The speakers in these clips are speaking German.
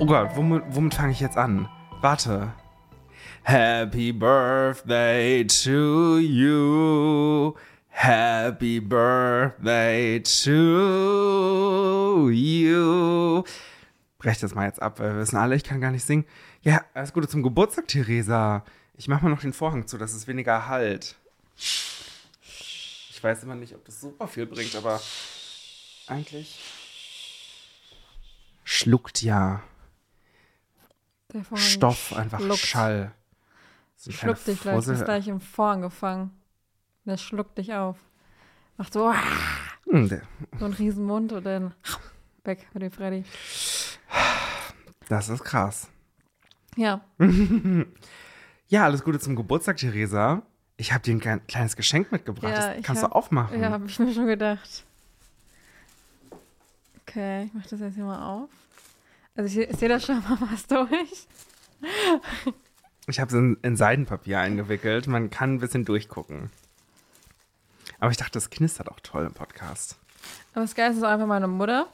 Oh Gott, womit, womit fange ich jetzt an? Warte. Happy Birthday to you. Happy Birthday to you. Brech das mal jetzt ab, weil wir wissen alle, ich kann gar nicht singen. Ja, alles Gute zum Geburtstag, Theresa. Ich mache mal noch den Vorhang zu, dass es weniger halt. Ich weiß immer nicht, ob das super viel bringt, aber eigentlich schluckt ja Der Vorhang Stoff, einfach schluckt. Schall. So Schluckt dich gleich, du bist gleich im Vorhang gefangen. Der schluckt dich auf. Macht so, Hm, der- so einen riesen Mund und dann weg mit dem Freddy. Das ist krass. Ja, Ja, alles Gute zum Geburtstag, Theresa. Ich habe dir ein klein- kleines Geschenk mitgebracht. Ja, das kannst hab- du aufmachen. ja, habe ich mir schon gedacht. Okay, ich mach das jetzt hier mal auf. Also ich, ich sehe da schon mal was durch. Ich habe es in, in Seidenpapier eingewickelt. Man kann ein bisschen durchgucken. Aber ich dachte, das knistert auch toll im Podcast. Aber das Geilste ist auch einfach meine Mutter.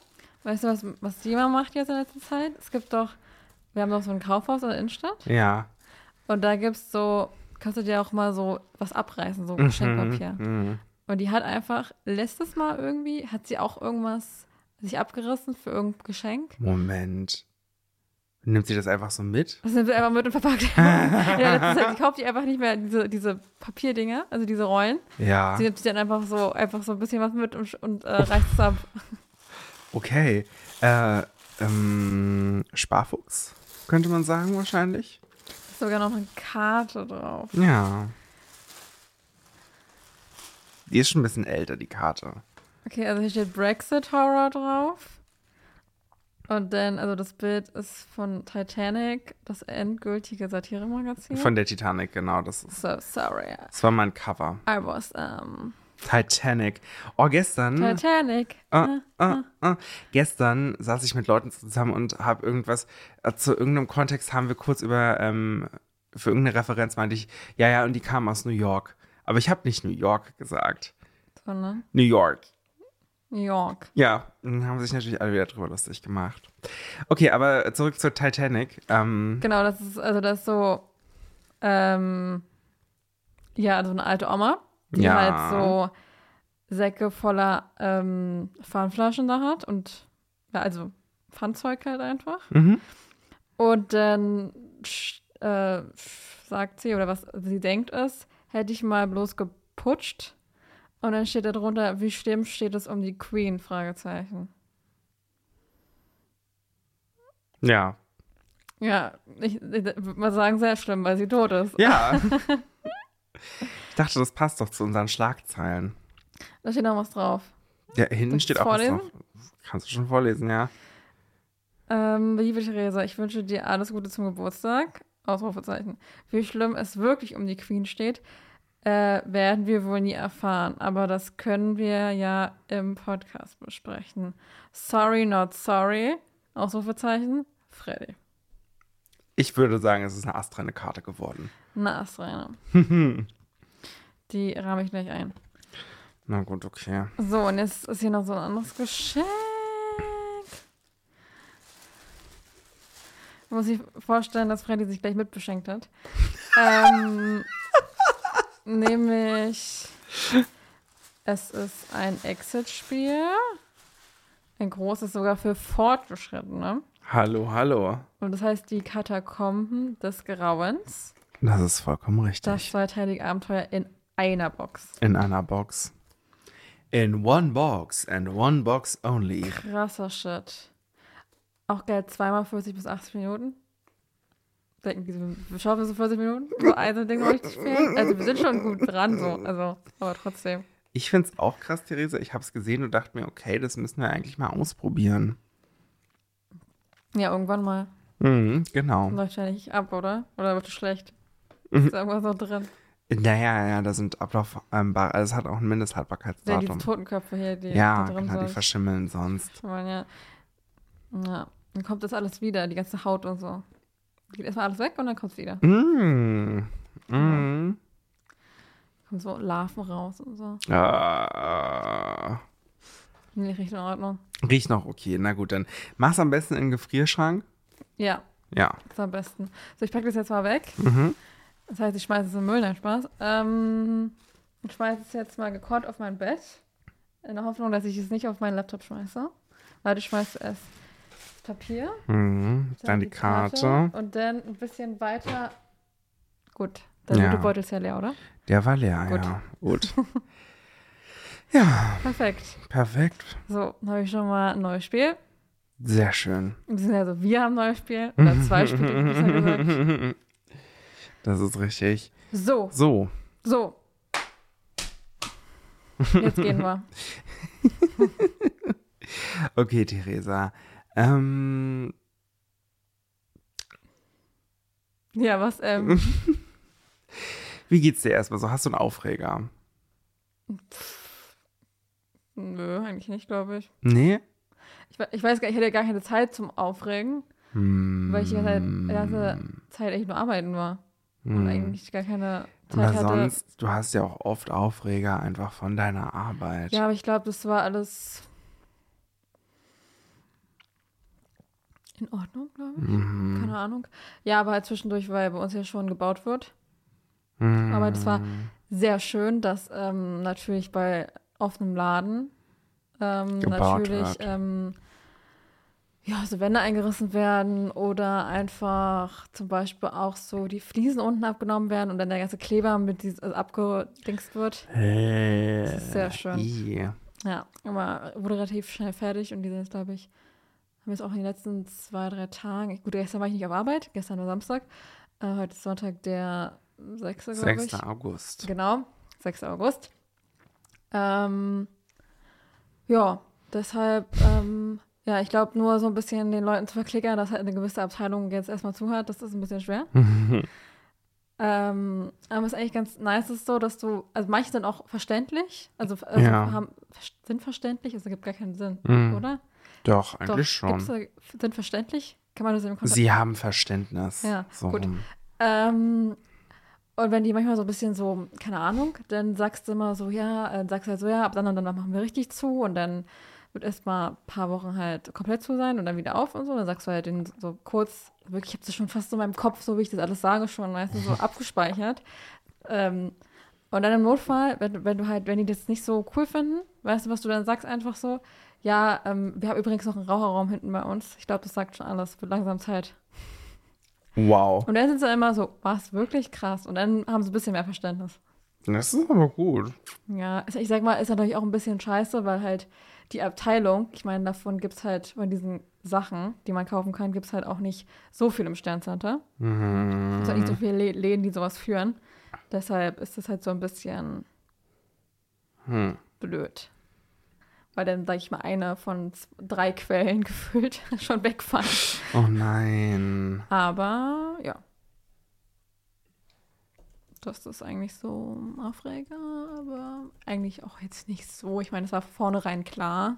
Weißt du, was, was die immer macht jetzt in letzter Zeit? Es gibt doch, wir haben doch so ein Kaufhaus in der Innenstadt. Ja. Und da gibt's so, kannst du dir auch mal so was abreißen, so Geschenkpapier. Mhm. Und die hat einfach, letztes Mal irgendwie, hat sie auch irgendwas sich abgerissen für irgendein Geschenk. Moment. Nimmt sie das einfach so mit? Das nimmt sie einfach mit und verpackt. ja, das ist halt, sie kauft die einfach nicht mehr, diese, diese Papierdinger, also diese Rollen. Ja. Sie nimmt sich dann einfach so, einfach so ein bisschen was mit und, und äh, reißt es ab. Okay. Äh, ähm, Sparfuchs, könnte man sagen, wahrscheinlich. Ist sogar noch eine Karte drauf. Ja. Die ist schon ein bisschen älter, die Karte. Okay, also hier steht Brexit Horror drauf. Und dann, also das Bild ist von Titanic, das endgültige Satiremagazin. Von der Titanic, genau. Das, ist, So sorry. das war mein Cover. I was um, Titanic. Oh, gestern. Titanic. Ah, ah, ah. Gestern saß ich mit Leuten zusammen und habe irgendwas, äh, zu irgendeinem Kontext haben wir kurz über, ähm, für irgendeine Referenz meinte ich, ja, ja, und die kamen aus New York. Aber ich habe nicht New York gesagt. So, ne? New York. New York. Ja, dann haben sich natürlich alle wieder drüber lustig gemacht. Okay, aber zurück zur Titanic. Ähm, Genau, das ist, also das ist so, ähm, ja, also eine alte Oma, die Ja. halt so Säcke voller ähm, Pfandflaschen da hat und, ja, also Pfandzeug halt einfach. mhm. Und dann äh, sagt sie, oder was sie denkt ist, hätte ich mal bloß geputscht. Und dann steht da drunter, wie schlimm steht es um die Queen? Fragezeichen. Ja. Ja, ich, ich würde mal sagen, sehr schlimm, weil sie tot ist. Ja. ich dachte, das passt doch zu unseren Schlagzeilen. Da steht noch was drauf. Ja, hinten steht auch was vorlesen? drauf. Kannst du schon vorlesen, ja. Ähm, liebe Theresa, ich wünsche dir alles Gute zum Geburtstag. Ausrufezeichen. Wie schlimm es wirklich um die Queen steht, äh, werden wir wohl nie erfahren. Aber das können wir ja im Podcast besprechen. Sorry, not sorry. Ausrufezeichen. Freddy. Ich würde sagen, es ist eine astreine Karte geworden. Na, Astreine. Die rahme ich gleich ein. Na gut, okay. So, und jetzt ist hier noch so ein anderes Geschenk. Muss ich vorstellen, dass Freddy sich gleich mitbeschenkt hat. ähm, nämlich, es ist ein Exit-Spiel. Ein großes sogar für Fortgeschrittene. Hallo, hallo. Und das heißt die Katakomben des Grauens. Das ist vollkommen Das richtig. zweiteilige Abenteuer in einer Box. In einer Box. In one box and one box only. Krasser Shit. Auch geil, zweimal 40 bis 80 Minuten. Denken die, so, wir schaffen so 40 Minuten, so ein Ding durchzuspielen. Also wir sind schon gut dran, so, also, aber trotzdem. Ich finde es auch krass, Theresa. Ich habe es gesehen und dachte mir, okay, das müssen wir eigentlich mal ausprobieren. Ja, irgendwann mal. Mhm, genau. Läuft ja nicht ab, oder? Oder wird es schlecht? Mhm. Ist irgendwas noch drin? Naja, ja, da sind Ablauf, ähm, also es hat auch ein Ja, Mindesthaltbarkeitsdatum. diese Totenköpfe hier, die Ja, da drin genau, die sind. verschimmeln sonst. Ich meine, ja. ja. Dann kommt das alles wieder, die ganze Haut und so. Geht erstmal alles weg und dann kommt es wieder. Mm. Mm. Kommen so Larven raus und so. Ah. Nee, riecht in Ordnung. Riecht noch okay. Na gut, dann mach's am besten in den Gefrierschrank. Ja, Ja. ist am besten. So, ich packe das jetzt mal weg. Mhm. Das heißt, ich schmeiße es in den Müll, nein, Spaß. Ähm, ich schmeiße es jetzt mal gekonnt auf mein Bett. In der Hoffnung, dass ich es nicht auf meinen Laptop schmeiße. Warte, ich schmeiße das Papier. Mhm. Dann die Karte. Und dann ein bisschen weiter. Gut, der Ja. Beutel ist ja leer, oder? Der war leer, Gut. ja. Gut. ja, Perfekt. perfekt. So, dann habe ich schon mal ein neues Spiel. Sehr schön. Beziehungsweise wir haben ein neues Spiel. Oder zwei Spiele, besser gesagt. Das ist richtig. So, So, so. Jetzt gehen wir. okay, Theresa. Ähm, Ja, was, ähm, wie geht's dir erstmal so? Hast du einen Aufreger? nö, eigentlich nicht, glaube ich. Nee? ich. Ich weiß gar nicht, ich hatte gar keine Zeit zum Aufregen, Hm. weil ich die ganze Zeit, die ganze Zeit echt nur arbeiten war. Und Hm. eigentlich gar keine Zeit Aber hatte. sonst, du hast ja auch oft Aufreger einfach von deiner Arbeit. Ja, aber ich glaube, das war alles in Ordnung, glaube ich. Mhm. Keine Ahnung. Ja, aber halt zwischendurch, weil bei uns ja schon gebaut wird. Mhm. Aber das war sehr schön, dass ähm, natürlich bei offenem Laden ähm, natürlich ähm, ja, so Wände eingerissen werden oder einfach zum Beispiel auch so die Fliesen unten abgenommen werden und dann der ganze Kleber mit diesem also abgedingst wird. Äh, Das ist sehr schön. i. Ja, aber wurde relativ schnell fertig und die sind jetzt, glaube ich, haben jetzt auch in den letzten zwei, drei Tagen, gut, gestern war ich nicht auf Arbeit, gestern war Samstag, äh, heute ist Sonntag, der 6. glaube ich. 6. August. Genau, 6. August. Ähm, ja, deshalb, ähm, ja, ich glaube, nur so ein bisschen den Leuten zu verklickern, dass halt eine gewisse Abteilung jetzt erstmal zuhört, das ist ein bisschen schwer. ähm, aber es ist eigentlich ganz nice, ist so, dass du, also manche sind auch verständlich, also, also Ja. haben, sind verständlich, es ergibt gar keinen Sinn, Mhm. oder? Doch, eigentlich Doch, schon. da- sind verständlich? Kann man das im Konzept? Sie haben Verständnis. Ja, so. gut. Ähm, und wenn die manchmal so ein bisschen so, keine Ahnung, dann sagst du immer so, ja, äh, sagst halt so, ja, ab dann und dann machen wir richtig zu und dann wird erst mal ein paar Wochen halt komplett zu sein und dann wieder auf und so. Dann sagst du halt den so kurz, wirklich, ich habe das schon fast so in meinem Kopf, so wie ich das alles sage, schon meistens so abgespeichert. Ähm, und dann im Notfall, wenn, du- wenn du halt, wenn die das nicht so cool finden, weißt du, was du dann sagst, einfach so, ja, ähm, wir haben übrigens noch einen Raucherraum hinten bei uns. Ich glaube, das sagt schon alles, wird langsam Zeit. Wow. Und dann sind sie immer so, was, wirklich krass. Und dann haben sie ein bisschen mehr Verständnis. Das ist aber gut. Ja, ich sag mal, ist natürlich auch ein bisschen scheiße, weil halt die Abteilung, ich meine, davon gibt es halt von diesen Sachen, die man kaufen kann, gibt es halt auch nicht so viel im Sterncenter. Mhm. Es gibt halt nicht so viele Lä- Läden, die sowas führen. Deshalb ist das halt so ein bisschen Hm. blöd. Weil dann, sag ich mal, eine von drei Quellen gefüllt schon wegfallen. Oh nein. Aber ja. Das ist eigentlich so ein Aufreger, aber eigentlich auch jetzt nicht so. Ich meine, es war vornherein klar.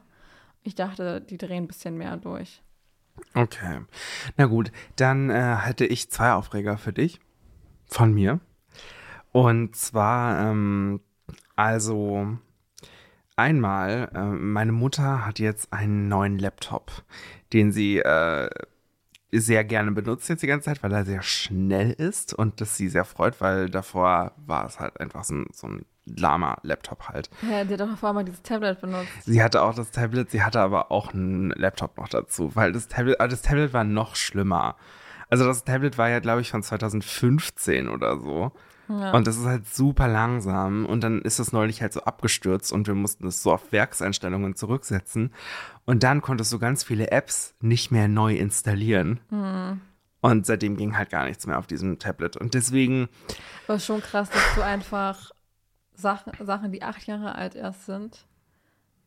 Ich dachte, die drehen ein bisschen mehr durch. Okay. Na gut, dann äh, hätte ich zwei Aufreger für dich. Von mir. Und zwar, ähm, also einmal, äh, meine Mutter hat jetzt einen neuen Laptop, den sie äh, sehr gerne benutzt jetzt die ganze Zeit, weil er sehr schnell ist und das sie sehr freut, weil davor war es halt einfach so ein, so ein lahmer Laptop halt. Ja, die hat doch vorher mal dieses Tablet benutzt. Sie hatte auch das Tablet, sie hatte aber auch einen Laptop noch dazu, weil das Tablet, das Tablet war noch schlimmer. Also das Tablet war ja, glaube ich, von 2015 oder so. Ja. Und das ist halt super langsam. Und dann ist es neulich halt so abgestürzt und wir mussten es so auf Werkseinstellungen zurücksetzen. Und dann konntest du ganz viele Apps nicht mehr neu installieren. Und seitdem ging halt gar nichts mehr auf diesem Tablet. Und deswegen, Aber schon krass, dass du einfach Sachen, Sachen, die acht Jahre alt erst sind,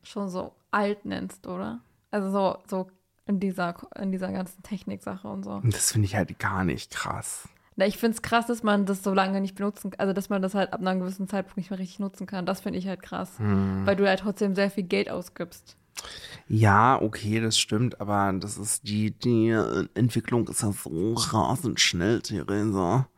schon so alt nennst, oder? Also so, so in dieser, in dieser ganzen Techniksache und so. das finde ich halt gar nicht krass. Na, ich finde es krass, dass man das so lange nicht benutzen also dass man das halt ab einem gewissen Zeitpunkt nicht mehr richtig nutzen kann. Das finde ich halt krass. Weil du halt trotzdem sehr viel Geld ausgibst. Ja, okay, das stimmt, aber das ist die, die Entwicklung ist ja so rasend schnell, Theresa.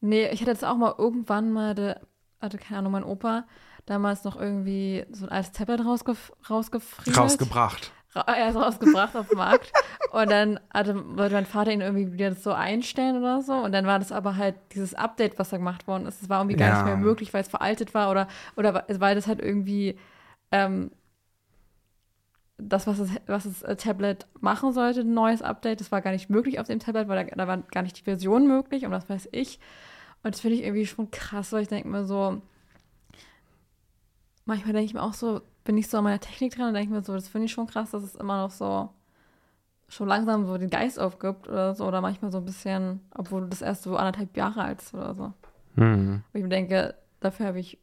Nee, ich hatte jetzt auch mal irgendwann mal, de, hatte keine Ahnung, mein Opa damals noch irgendwie so ein altes Tablet rausgef rausgefriemelt. Rausgebracht. Er ist rausgebracht auf den Markt. Und dann hatte, wollte mein Vater ihn irgendwie wieder so einstellen oder so. Und dann war das aber halt dieses Update, was da gemacht worden ist. Das war irgendwie gar Ja. nicht mehr möglich, weil es veraltet war oder, oder weil das halt irgendwie ähm, das, was das, was das äh, Tablet machen sollte, ein neues Update, das war gar nicht möglich auf dem Tablet, weil da, da war gar nicht die Version möglich und das weiß ich. Und das finde ich irgendwie schon krass, weil ich denke mir so, manchmal denke ich mir auch so, bin ich so an meiner Technik dran und denke mir so, das finde ich schon krass, dass es immer noch so schon langsam so den Geist aufgibt oder so, oder manchmal so ein bisschen, obwohl du das erst so anderthalb Jahre alt ist oder so. Hm. Wo ich mir denke, dafür habe ich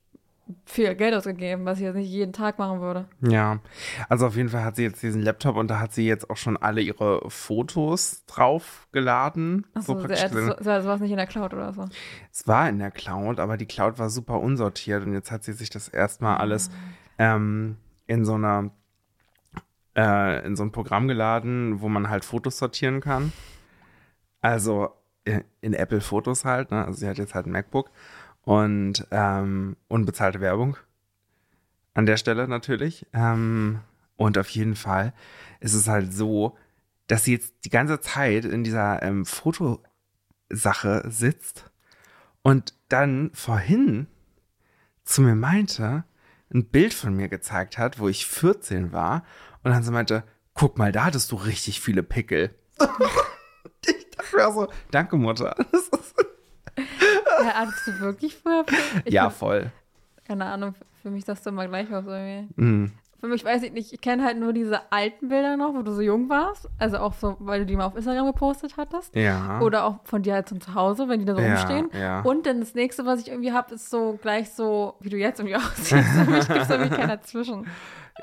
viel Geld ausgegeben, was ich jetzt nicht jeden Tag machen würde. Ja, also auf jeden Fall hat sie jetzt diesen Laptop und da hat sie jetzt auch schon alle ihre Fotos draufgeladen. Achso, so praktisch so, so, sowas nicht in der Cloud oder so. Es war in der Cloud, aber die Cloud war super unsortiert und jetzt hat sie sich das erstmal alles Ah. Ähm, in so einer äh, in so ein Programm geladen, wo man halt Fotos sortieren kann. Also in, in Apple Fotos halt, ne? Also sie hat jetzt halt ein MacBook und ähm, unbezahlte Werbung an der Stelle natürlich. Ähm, und auf jeden Fall ist es halt so, dass sie jetzt die ganze Zeit in dieser ähm, Fotosache sitzt und dann vorhin zu mir meinte, ein Bild von mir gezeigt hat, wo ich 14 war und dann so meinte, guck mal, da hattest du richtig viele Pickel. ich dachte mir so, danke Mutter. Ja, hattest du wirklich früher? Ich ja, voll. Keine Ahnung, für mich das immer gleich aus irgendwie. Mhm. Für mich weiß ich nicht, ich kenne halt nur diese alten Bilder noch, wo du so jung warst. Also auch so, weil du die mal auf Instagram gepostet hattest. Ja. Oder auch von dir halt zum Zuhause, wenn die da so Ja, rumstehen. ja. Und dann das nächste, was ich irgendwie habe, ist so gleich so, wie du jetzt irgendwie aussiehst. Für mich gibt es irgendwie keinen dazwischen.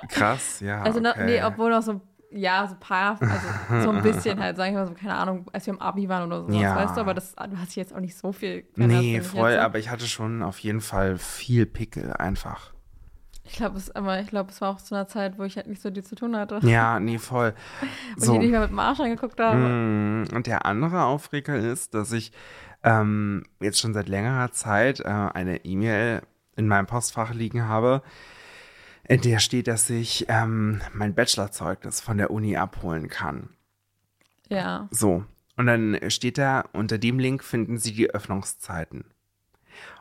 Krass, ja. Also, noch, okay. nee, obwohl noch so, ja, so ein paar, also so ein bisschen halt, sag ich mal so, keine Ahnung, als wir im Abi waren oder so, Ja. weißt du, aber das, du hast jetzt auch nicht so viel. Nee, voll, aber ich hatte schon auf jeden Fall viel Pickel einfach. Ich glaube, es, aber ich glaube, es war auch zu einer Zeit, wo ich halt nicht so viel zu tun hatte. Ja, nee, voll. Wo So. ich nicht mehr mit dem Arsch angeguckt habe. Mm, Und der andere Aufreger ist, dass ich ähm, jetzt schon seit längerer Zeit äh, eine E-Mail in meinem Postfach liegen habe, in der steht, dass ich ähm, mein Bachelorzeugnis von der Uni abholen kann. Ja. So. Und dann steht da, unter dem Link finden Sie die Öffnungszeiten.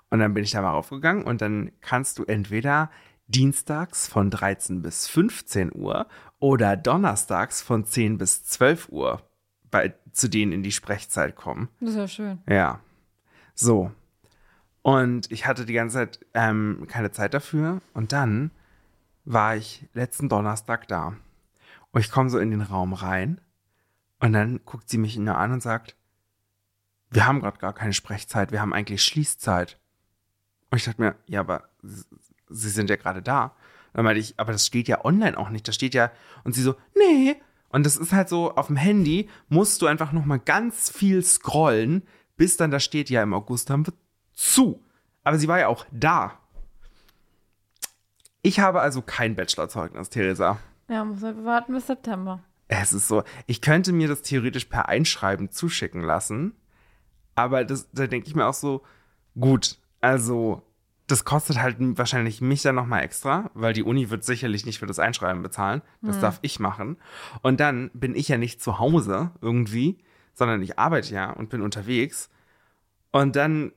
Und dann bin ich da mal raufgegangen und dann kannst du entweder dienstags von 13 bis 15 Uhr oder donnerstags von 10 bis 12 Uhr bei, zu denen in die Sprechzeit kommen. Das ist ja schön. Ja. So. Und ich hatte die ganze Zeit ähm, keine Zeit dafür. Und dann war ich letzten Donnerstag da. Und ich komme so in den Raum rein. Und dann guckt sie mich nur an und sagt, wir haben gerade gar keine Sprechzeit, wir haben eigentlich Schließzeit. Und ich dachte mir, ja, aber Sie sind ja gerade da. Dann meinte ich, aber das steht ja online auch nicht. Das steht ja, und sie so, nee. Und das ist halt so, auf dem Handy musst du einfach nochmal ganz viel scrollen, bis dann da steht, ja, im August haben wir zu. Aber sie war ja auch da. Ich habe also kein Bachelorzeugnis, Theresa. Ja, muss halt warten bis September. Es ist so, ich könnte mir das theoretisch per Einschreiben zuschicken lassen, aber das, da denke ich mir auch so, gut, also das kostet halt wahrscheinlich mich dann nochmal extra, weil die Uni wird sicherlich nicht für das Einschreiben bezahlen. Das darf ich machen. Und dann bin ich ja nicht zu Hause irgendwie, sondern ich arbeite ja und bin unterwegs. Und dann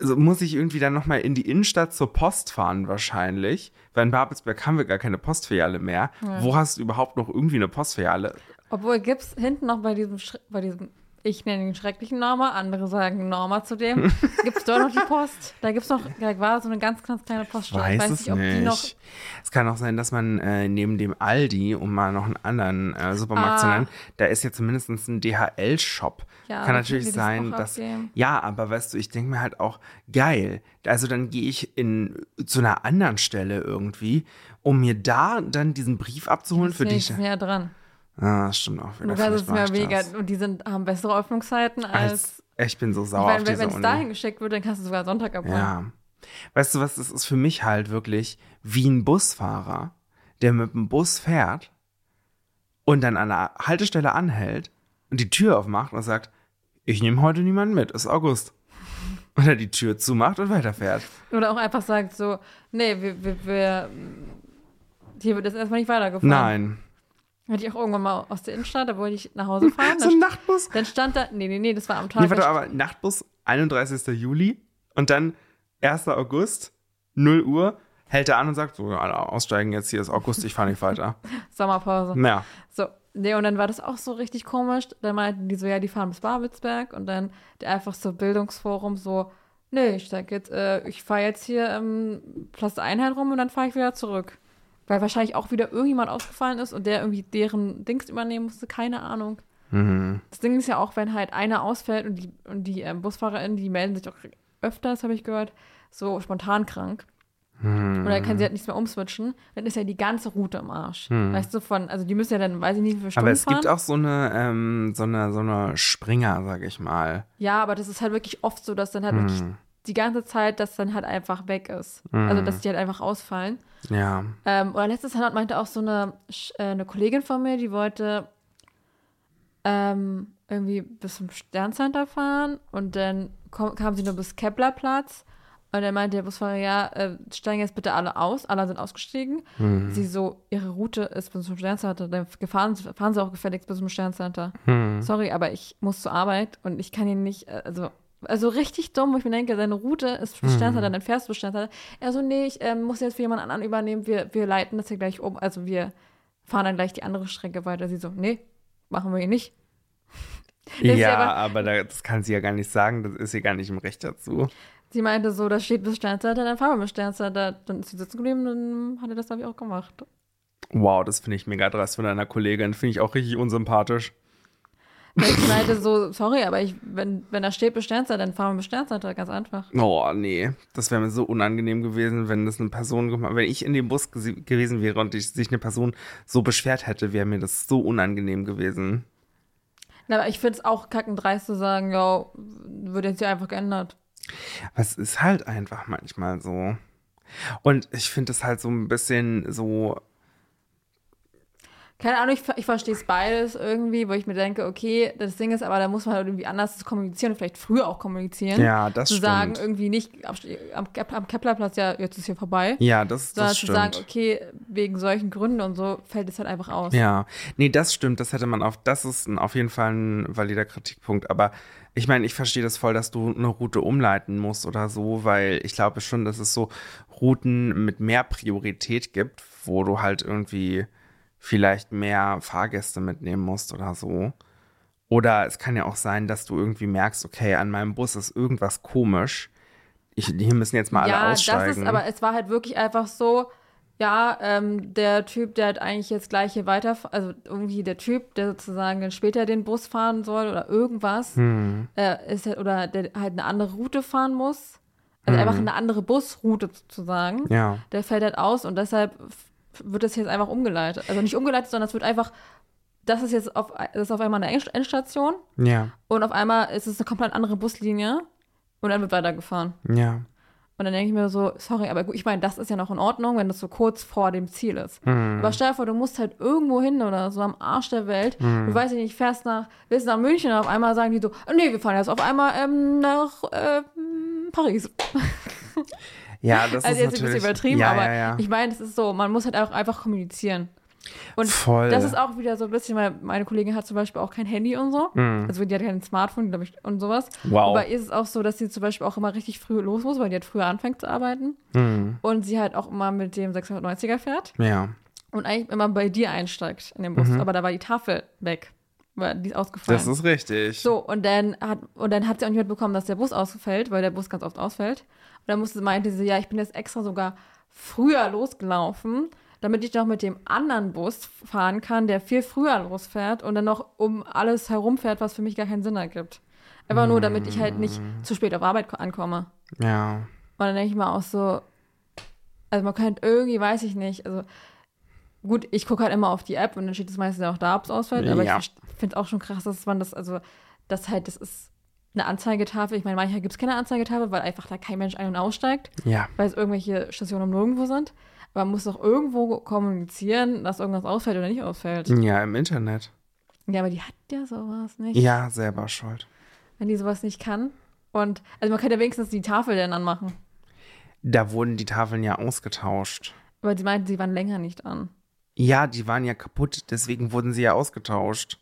also muss ich irgendwie dann nochmal in die Innenstadt zur Post fahren wahrscheinlich, weil in Babelsberg haben wir gar keine Postfiliale mehr. Wo hast du überhaupt noch irgendwie eine Postfiliale? Obwohl gibt's hinten noch bei diesem, Schre- bei diesem, ich nenne ihn schrecklichen Norma, andere sagen Norma zu dem, gibt's dort noch die Post. Da gibt's noch, da war so eine ganz, ganz kleine Poststelle. Weiß, es ob nicht. die noch. es kann auch sein, dass man äh, neben dem Aldi, um mal noch einen anderen äh, Supermarkt zu Ah. nennen, da ist ja zumindest ein DHL-Shop. Ja, kann natürlich sein, dass. abgeben. Ja, aber weißt du, ich denke mir halt auch, geil. Also dann gehe ich in zu einer anderen Stelle irgendwie, um mir da dann diesen Brief abzuholen, für die ich. ist näher dran. Ah, das stimmt auch wieder. Kannst es Vielleicht mir mega, das. und die sind, haben bessere Öffnungszeiten als. Als, ich bin so sauer meine, auf wenn diese wenn es dahin geschickt wird, dann kannst du sogar Sonntag abholen. Ja. Weißt du was, das ist für mich halt wirklich wie ein Busfahrer, der mit dem Bus fährt und dann an einer Haltestelle anhält und die Tür aufmacht und sagt, ich nehme heute niemanden mit, ist August. Und er die Tür zumacht und weiterfährt. Oder auch einfach sagt so, nee, wir, wir, wir hier wird jetzt erstmal nicht weitergefahren. Nein. Hatte ich auch irgendwann mal aus der Innenstadt, da wollte ich nach Hause fahren. So ein Nachtbus. Dann stand da, nee, nee, nee, das war am Tag. Nee, warte, aber Nachtbus 31. Juli und dann 1. August, 0 Uhr, hält er an und sagt, so, alle aussteigen jetzt, hier ist August, ich fahre nicht weiter. Sommerpause. Ja. So, nee, und dann war das auch so richtig komisch. Dann meinten die so, ja, die fahren bis Babelsberg und dann der einfach so Bildungsforum so, nee, ich sag jetzt, äh, ich fahre jetzt hier im ähm, Platz Einheit rum und dann fahre ich wieder zurück. Weil wahrscheinlich auch wieder irgendjemand ausgefallen ist und der irgendwie deren Dings übernehmen musste, keine Ahnung. Mhm. Das Ding ist ja auch, wenn halt einer ausfällt und die, und die ähm, BusfahrerInnen, die melden sich auch öfters, habe ich gehört, so spontan krank. Mhm. Oder kann sie halt nichts mehr umswitchen, dann ist ja die ganze Route im Arsch. Mhm. Weißt du, von, also die müssen ja dann, weiß ich nicht, wie viele Stunden Aber es fahren. gibt auch so eine, ähm, so eine, so eine Springer, sag ich mal. Ja, aber das ist halt wirklich oft so, dass dann halt wirklich Hm. Die ganze Zeit, dass dann halt einfach weg ist. Hm. Also, dass die halt einfach ausfallen. Ja. Ähm, oder letztes Jahr meinte auch so eine, äh, eine Kollegin von mir, die wollte ähm, irgendwie bis zum Sterncenter fahren und dann kom kam sie nur bis Keplerplatz und dann meinte der Busfahrer, ja, äh, steigen jetzt bitte alle aus. Alle sind ausgestiegen. Hm. Sie so, ihre Route ist bis zum Sterncenter, dann gefahren, fahren sie auch gefälligst bis zum Sterncenter. Hm. Sorry, aber ich muss zur Arbeit und ich kann ihn nicht, äh, also, also richtig dumm, wo ich mir denke, seine Route ist bis Sterncenter, dann fährst du Sterncenter. Er so, nee, ich ähm, muss jetzt für jemand anderen übernehmen, wir, wir leiten das hier gleich um, also wir fahren dann gleich die andere Strecke weiter. Sie so, nee, machen wir hier nicht. Das Ja, aber- aber da, das kann sie ja gar nicht sagen, das ist ihr gar nicht im Recht dazu. Sie meinte so, das steht bis Sterncenter, dann fahren wir bis Sterncenter. Dann ist sie sitzen geblieben, dann hat er das, glaube ich, auch gemacht. Wow, das finde ich mega dreist von deiner Kollegin. Finde ich auch richtig unsympathisch. Ich meinte so, sorry, aber ich, wenn, wenn da steht bis Sterncenter, dann fahren wir bis Sterncenter, ganz einfach. Oh, nee. Das wäre mir so unangenehm gewesen, wenn das eine Person gemacht Wenn ich in dem Bus gewesen wäre und ich, sich eine Person so beschwert hätte, wäre mir das so unangenehm gewesen. Na, aber ich finde es auch kackendreist zu sagen, ja, wird jetzt hier einfach geändert. Aber es ist halt einfach manchmal so. Und ich finde es halt so ein bisschen so. Keine Ahnung, ich, ich verstehe es beides irgendwie, wo ich mir denke, okay, das Ding ist aber, da muss man halt irgendwie anders kommunizieren und vielleicht früher auch kommunizieren. Ja, das Zu stimmt. sagen, irgendwie nicht am, am, Kep- am Keplerplatz, ja, jetzt ist hier vorbei. ja, das, sondern das zu stimmt. sagen, okay, wegen solchen Gründen und so fällt es halt einfach aus. Ja, nee, das stimmt. Das hätte man auf, das ist ein, auf jeden Fall ein valider Kritikpunkt. Aber ich meine, ich verstehe das voll, dass du eine Route umleiten musst oder so, weil ich glaube schon, dass es so Routen mit mehr Priorität gibt, wo du halt irgendwie vielleicht mehr Fahrgäste mitnehmen musst oder so. Oder es kann ja auch sein, dass du irgendwie merkst, okay, an meinem Bus ist irgendwas komisch. Ich, hier müssen jetzt mal alle ja, aussteigen. das ist, aber es war halt wirklich einfach so, ja, ähm, der Typ, der halt eigentlich jetzt gleich hier weiter, also irgendwie der Typ, der sozusagen dann später den Bus fahren soll oder irgendwas, Hm. äh, ist halt, oder der halt eine andere Route fahren muss, also einfach eine andere Busroute sozusagen, ja. der fällt halt aus und deshalb wird das jetzt einfach umgeleitet. Also nicht umgeleitet, sondern es wird einfach, das ist jetzt auf, das ist auf einmal eine End- Endstation Ja. und auf einmal ist es eine komplett andere Buslinie und dann wird weitergefahren. Ja. Und dann denke ich mir so, sorry, aber gut, ich meine, das ist ja noch in Ordnung, wenn das so kurz vor dem Ziel ist. Hm. Aber stell dir vor, du musst halt irgendwo hin oder so am Arsch der Welt. Hm. Du weißt ja nicht, fährst nach, willst nach München und auf einmal sagen die so, "Oh, nee, wir fahren jetzt auf einmal ähm, nach ähm, Paris. Ja, das Also ist jetzt ein bisschen übertrieben, ja, aber ja, ich meine, es ist so, man muss halt auch einfach kommunizieren. Und Voll. das ist auch wieder so ein bisschen, weil meine Kollegin hat zum Beispiel auch kein Handy und so. Mhm. Also die hat kein Smartphone, glaube ich, und sowas. Wow. Und bei ihr ist es auch so, dass sie zum Beispiel auch immer richtig früh los muss, weil die halt früher anfängt zu arbeiten. Hm. Und sie halt auch immer mit dem 690er fährt Ja. und eigentlich immer bei dir einsteigt in den Bus. Aber da war die Tafel weg, weil die ist ausgefallen. Das ist richtig. so, und dann, hat, und dann hat sie auch nicht mitbekommen, dass der Bus ausfällt, weil der Bus ganz oft ausfällt. Und dann musste, meinte sie, ja, ich bin jetzt extra sogar früher losgelaufen, damit ich noch mit dem anderen Bus fahren kann, der viel früher losfährt und dann noch um alles herumfährt, was für mich gar keinen Sinn ergibt. Einfach nur, damit ich halt nicht zu spät auf Arbeit ko- ankomme. Ja. Und dann denke ich mir auch so, also man könnte irgendwie, weiß ich nicht, also gut, ich gucke halt immer auf die App und dann steht es meistens auch da, ob es ausfällt, aber Ja. ich finde es auch schon krass, dass man das, also, das halt, das ist eine Anzeigetafel. Ich meine, manchmal gibt es keine Anzeigetafel, weil einfach da kein Mensch ein- und aussteigt, Ja. weil es irgendwelche Stationen nirgendwo sind. Aber man muss doch irgendwo kommunizieren, dass irgendwas ausfällt oder nicht ausfällt. Ja, im Internet. Ja, aber die hat ja sowas nicht. Ja, selber schuld. Wenn die sowas nicht kann. Und, also man könnte ja wenigstens die Tafel dann anmachen. Da wurden die Tafeln ja ausgetauscht. Aber sie meinten, sie waren länger nicht an. Ja, die waren ja kaputt, deswegen wurden sie ja ausgetauscht.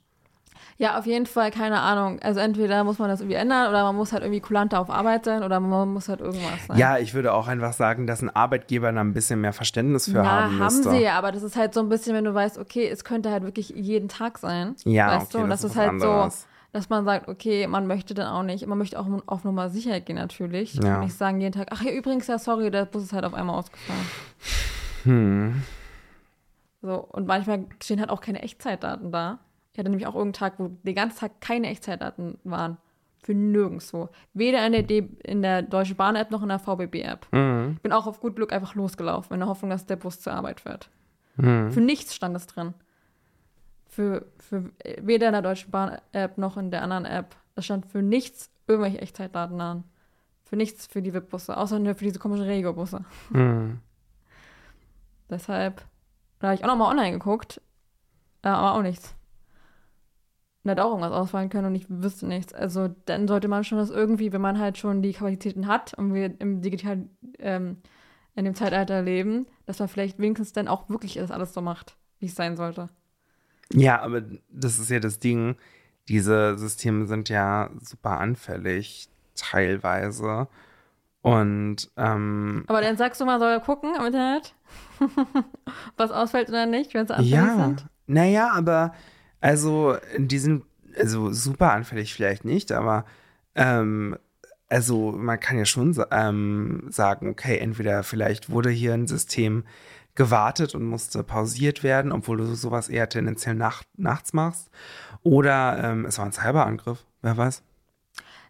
Ja, auf jeden Fall, keine Ahnung. Also entweder muss man das irgendwie ändern oder man muss halt irgendwie kulanter auf Arbeit sein oder man muss halt irgendwas sein. Ja, ich würde auch einfach sagen, dass ein Arbeitgeber da ein bisschen mehr Verständnis für ja, haben müsste. haben sie, aber das ist halt so ein bisschen, wenn du weißt, okay, es könnte halt wirklich jeden Tag sein. Ja, weißt okay, du? Und das das, ist ist halt so, anderes. dass man sagt, okay, man möchte dann auch nicht, man möchte auch auf Nummer Sicherheit gehen natürlich. Ja. Und nicht sagen jeden Tag, ach ja, übrigens, ja, sorry, der Bus ist halt auf einmal ausgefallen. Hm. So, und manchmal stehen halt auch keine Echtzeitdaten da. Ich hatte nämlich auch irgendeinen Tag, wo den ganzen Tag keine Echtzeitdaten waren. Für nirgendwo. Weder in der, D in der Deutsche Bahn-App noch in der VBB-App. Mhm. Ich bin auch auf gut Glück einfach losgelaufen, in der Hoffnung, dass der Bus zur Arbeit fährt. Mhm. Für nichts stand es drin. Für, für weder in der Deutschen Bahn-App noch in der anderen App. Da stand für nichts irgendwelche Echtzeitdaten an. Für nichts für die VIP-Busse, außer nur für diese komischen Regio-Busse. Mhm. Deshalb, da habe ich auch nochmal online geguckt, äh, aber auch nichts. Und da hätte auch irgendwas ausfallen können und ich wüsste nichts. Also dann sollte man schon das irgendwie, wenn man halt schon die Kapazitäten hat und wir im digitalen, ähm, in dem Zeitalter leben, dass man vielleicht wenigstens dann auch wirklich das alles so macht, wie es sein sollte. Ja, aber das ist ja das Ding. Diese Systeme sind ja super anfällig, teilweise. Und ähm, Aber dann sagst du mal, soll er gucken im Internet, was ausfällt oder nicht, wenn sie anfällig ja, sind? naja, aber also die sind also super anfällig vielleicht nicht, aber ähm, also man kann ja schon ähm, sagen, okay, entweder vielleicht wurde hier ein System gewartet und musste pausiert werden, obwohl du sowas eher tendenziell nacht, nachts machst, oder ähm, es war ein Cyberangriff, wer weiß.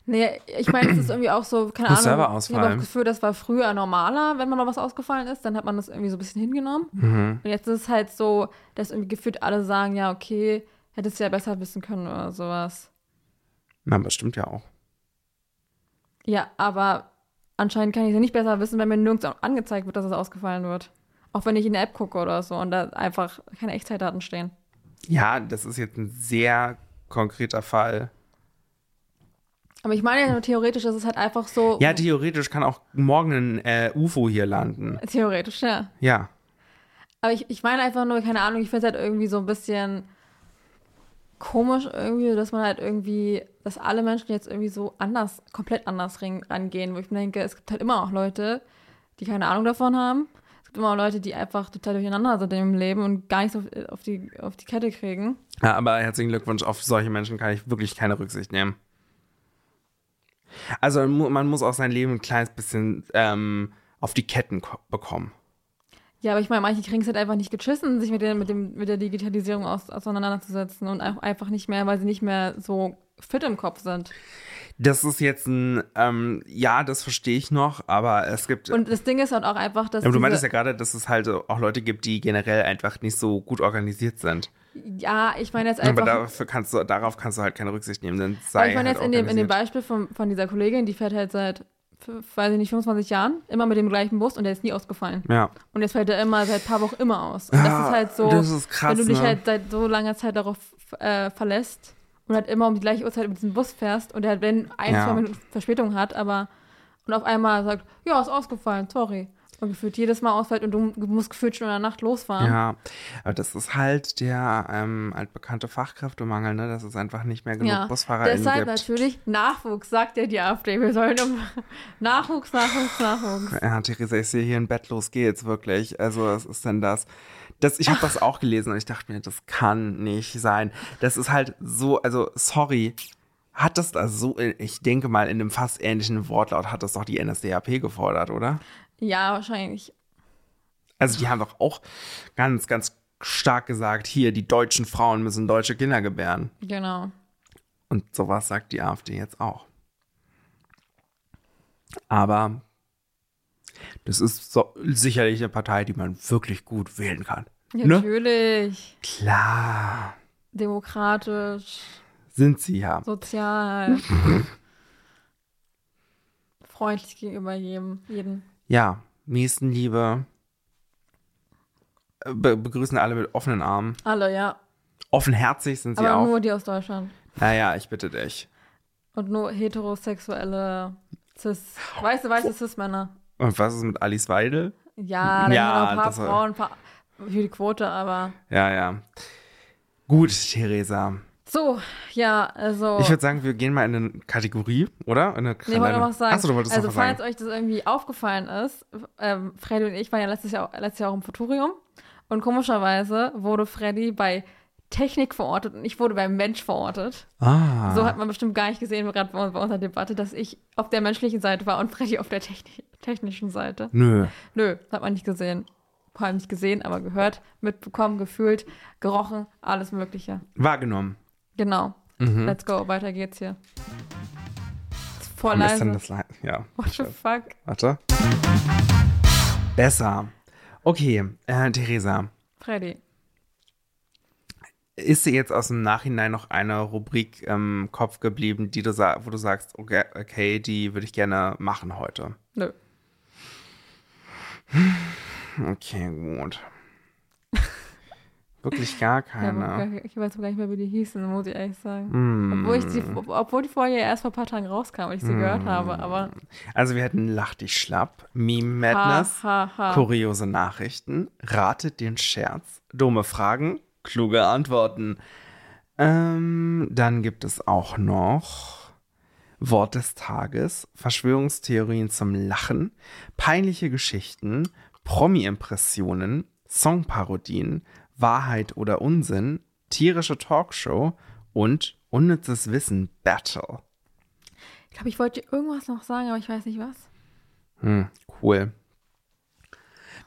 Nee, ich meine, es ist irgendwie auch so, keine Muss Ahnung. selber Ich habe das Gefühl, das war früher normaler, wenn mal noch was ausgefallen ist, dann hat man das irgendwie so ein bisschen hingenommen. Mhm. Und jetzt ist es halt so, dass irgendwie gefühlt alle sagen, ja, okay, hättest du ja besser wissen können oder sowas. Na, das stimmt ja auch. Ja, aber anscheinend kann ich es ja nicht besser wissen, wenn mir nirgends angezeigt wird, dass es ausgefallen wird. Auch wenn ich in der App gucke oder so und da einfach keine Echtzeitdaten stehen. Ja, das ist jetzt ein sehr konkreter Fall. Aber ich meine ja nur theoretisch, ist es halt einfach so. Ja, theoretisch kann auch morgen ein äh, UFO hier landen. theoretisch, ja. Ja. Aber ich, ich meine einfach nur, keine Ahnung, ich finde es halt irgendwie so ein bisschen komisch irgendwie, dass man halt irgendwie, dass alle Menschen jetzt irgendwie so anders, komplett anders rangehen, wo ich mir denke, es gibt halt immer auch Leute, die keine Ahnung davon haben. Es gibt immer auch Leute, die einfach total durcheinander sind im Leben und gar nichts auf, auf, die, auf die Kette kriegen. ja. Aber herzlichen Glückwunsch, auf solche Menschen kann ich wirklich keine Rücksicht nehmen. Also man muss auch sein Leben ein kleines bisschen ähm, auf die Ketten ko- bekommen. Ja, aber ich meine, manche kriegen es halt einfach nicht geschissen, sich mit der, mit dem, mit der Digitalisierung aus, auseinanderzusetzen und auch einfach nicht mehr, weil sie nicht mehr so fit im Kopf sind. Das ist jetzt ein, ähm, ja, das verstehe ich noch, aber es gibt. Und das Ding ist halt auch einfach, dass. aber du meintest ja gerade, dass es halt auch Leute gibt, die generell einfach nicht so gut organisiert sind. Ja, ich meine jetzt Aber einfach. dafür kannst du, darauf kannst du halt keine Rücksicht nehmen, dann sei aber ich meine halt jetzt in dem, in dem. Beispiel von, von dieser Kollegin, die fährt halt seit, weiß ich nicht, 25 Jahren, immer mit dem gleichen Bus und der ist nie ausgefallen. Ja. Und jetzt fällt er immer seit ein paar Wochen immer aus. Und das Ah, ist halt so, das ist krass, wenn du dich ne? halt seit so langer Zeit darauf äh, verlässt und halt immer um die gleiche Uhrzeit mit diesem Bus fährst und der halt, wenn ein, Ja. zwei Minuten Verspätung hat, aber und auf einmal sagt, ja, ist ausgefallen, sorry. Und gefühlt jedes Mal ausfällt und du musst gefühlt schon in der Nacht losfahren. Ja, aber das ist halt der ähm, altbekannte Fachkräftemangel, ne? dass es einfach nicht mehr genug Ja, Deshalb gibt. natürlich Nachwuchs, sagt ja die AfD. Wir sollen um Nachwuchs, Nachwuchs, Nachwuchs. Ja, Theresa, ich sehe hier ein Bett, los geht's wirklich. Also, was ist denn das? das ich habe das auch gelesen und ich dachte mir, das kann nicht sein. Das ist halt so, also, sorry. Hat das da so, ich denke mal, in einem fast ähnlichen Wortlaut hat das doch die NSDAP gefordert, oder? Ja, wahrscheinlich. Also, die haben doch auch ganz, ganz stark gesagt, hier, die deutschen Frauen müssen deutsche Kinder gebären. Genau. Und sowas sagt die AfD jetzt auch. Aber das ist so, sicherlich eine Partei, die man wirklich gut wählen kann. Ne? Natürlich. Klar, Demokratisch, sind sie ja. sozial. freundlich gegenüber jedem. jedem. Ja, Nächstenliebe. Äh, Be begrüßen alle mit offenen Armen. Alle, ja. Offenherzig sind sie Aber auch. nur die aus Deutschland. Naja, ich bitte dich. Und nur heterosexuelle Cis. Weißt du, weiße Cis-Männer. Und was ist mit Alice Weidel? Ja, da Ja, ein paar Frauen, ein paar, für die Quote, aber. Ja, ja. Gut, Theresa. So, ja, also. Ich würde sagen, wir gehen mal in eine Kategorie, oder? In eine Nee, ich wollte noch was sagen. Achso, du wolltest also, noch was falls sagen. euch das irgendwie aufgefallen ist, ähm, Freddy und ich waren ja letztes Jahr, letztes Jahr auch im Futurium und komischerweise wurde Freddy bei Technik verortet und ich wurde beim Mensch verortet. Ah. So hat man bestimmt gar nicht gesehen, gerade bei, bei unserer Debatte, dass ich auf der menschlichen Seite war und Freddy auf der Techni technischen Seite. Nö. Nö, hat man nicht gesehen. Vor allem nicht gesehen, aber gehört, mitbekommen, gefühlt, gerochen, alles Mögliche. Wahrgenommen. Genau. Mhm. Let's go, weiter geht's hier. Ist voll ist denn leise. das leise? Ja. What the fuck? Warte. Besser. Okay, äh, Theresa. Freddy. Ist dir jetzt aus dem Nachhinein noch eine Rubrik im Kopf geblieben, die du wo du sagst, okay, okay die würde ich gerne machen heute? Nö. Okay, gut. Wirklich gar keine. ich weiß gar nicht mehr, wie die hießen, muss ich ehrlich sagen. Hm. Obwohl, ich die, obwohl die Folge ja erst vor ein paar Tagen rauskam und ich sie gehört habe, aber. Also wir hätten Lach dich schlapp, Meme Madness, Ha, ha, ha. kuriose Nachrichten, ratet den Scherz, dumme Fragen, kluge Antworten. Ähm, dann gibt es auch noch Wort des Tages, Verschwörungstheorien zum Lachen, peinliche Geschichten, Promi-Impressionen, Songparodien, Wahrheit oder Unsinn, tierische Talkshow und unnützes Wissen Battle. Ich glaube, ich wollte irgendwas noch sagen, aber ich weiß nicht was. Hm, cool.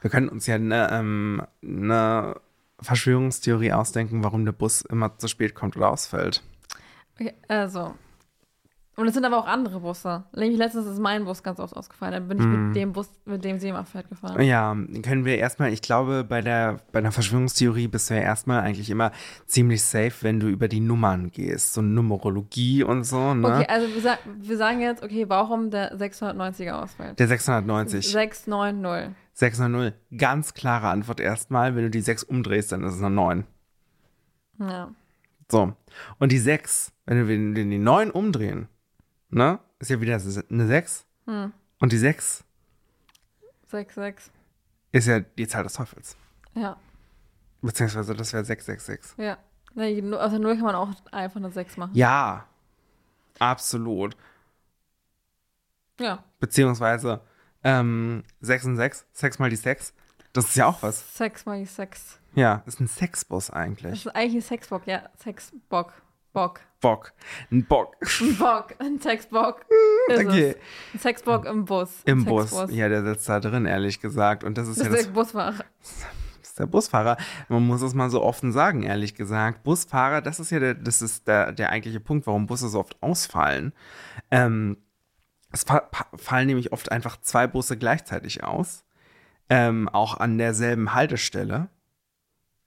Wir können uns ja eine, ähm, eine Verschwörungstheorie ausdenken, warum der Bus immer zu spät kommt oder ausfällt. Okay, also. Und es sind aber auch andere Busse. Nämlich letztens ist mein Bus ganz oft ausgefallen. Dann bin ich Mhm. mit dem Bus, mit dem sie immer fährt, gefahren. Ja, können wir erstmal, ich glaube, bei der, bei der Verschwörungstheorie bist du ja erstmal eigentlich immer ziemlich safe, wenn du über die Nummern gehst. So Numerologie und so, ne? Okay, also wir, sa wir sagen jetzt, okay, warum der 690er ausfällt. Der 690. 690. 690. Ganz klare Antwort erstmal. Wenn du die 6 umdrehst, dann ist es eine 9. Ja. So. Und die 6, wenn wir wenn wir die 9 umdrehen, ne? Ist ja wieder eine 6. Hm. Und die 6 6,6. ist ja die Zahl des Teufels. Ja. Beziehungsweise das wäre 666. Ja. Nee, nu- aus der Null kann man auch einfach eine 6 machen. Ja. Absolut. Ja. Beziehungsweise ähm, 6 und 6, 6 mal die 6. Das ist ja auch was. 6 mal die 6. Ja, ist ein Sexbus Das eigentlich. ist eigentlich ein Sexbock, ja. Sexbock. Bock. Bock. Ein Bock. Ein Bock. Ein Sexbock. Okay. es. Ein Sexbock im Bus. Im Bus. Ja, der sitzt da drin, ehrlich gesagt. Und das ist Das ja ist das der Busfahrer. Das ist der Busfahrer. Man muss es mal so offen sagen, ehrlich gesagt. Busfahrer, das ist ja der, das ist der, der eigentliche Punkt, warum Busse so oft ausfallen. Ähm, es fallen nämlich oft einfach zwei Busse gleichzeitig aus. Ähm, auch an derselben Haltestelle.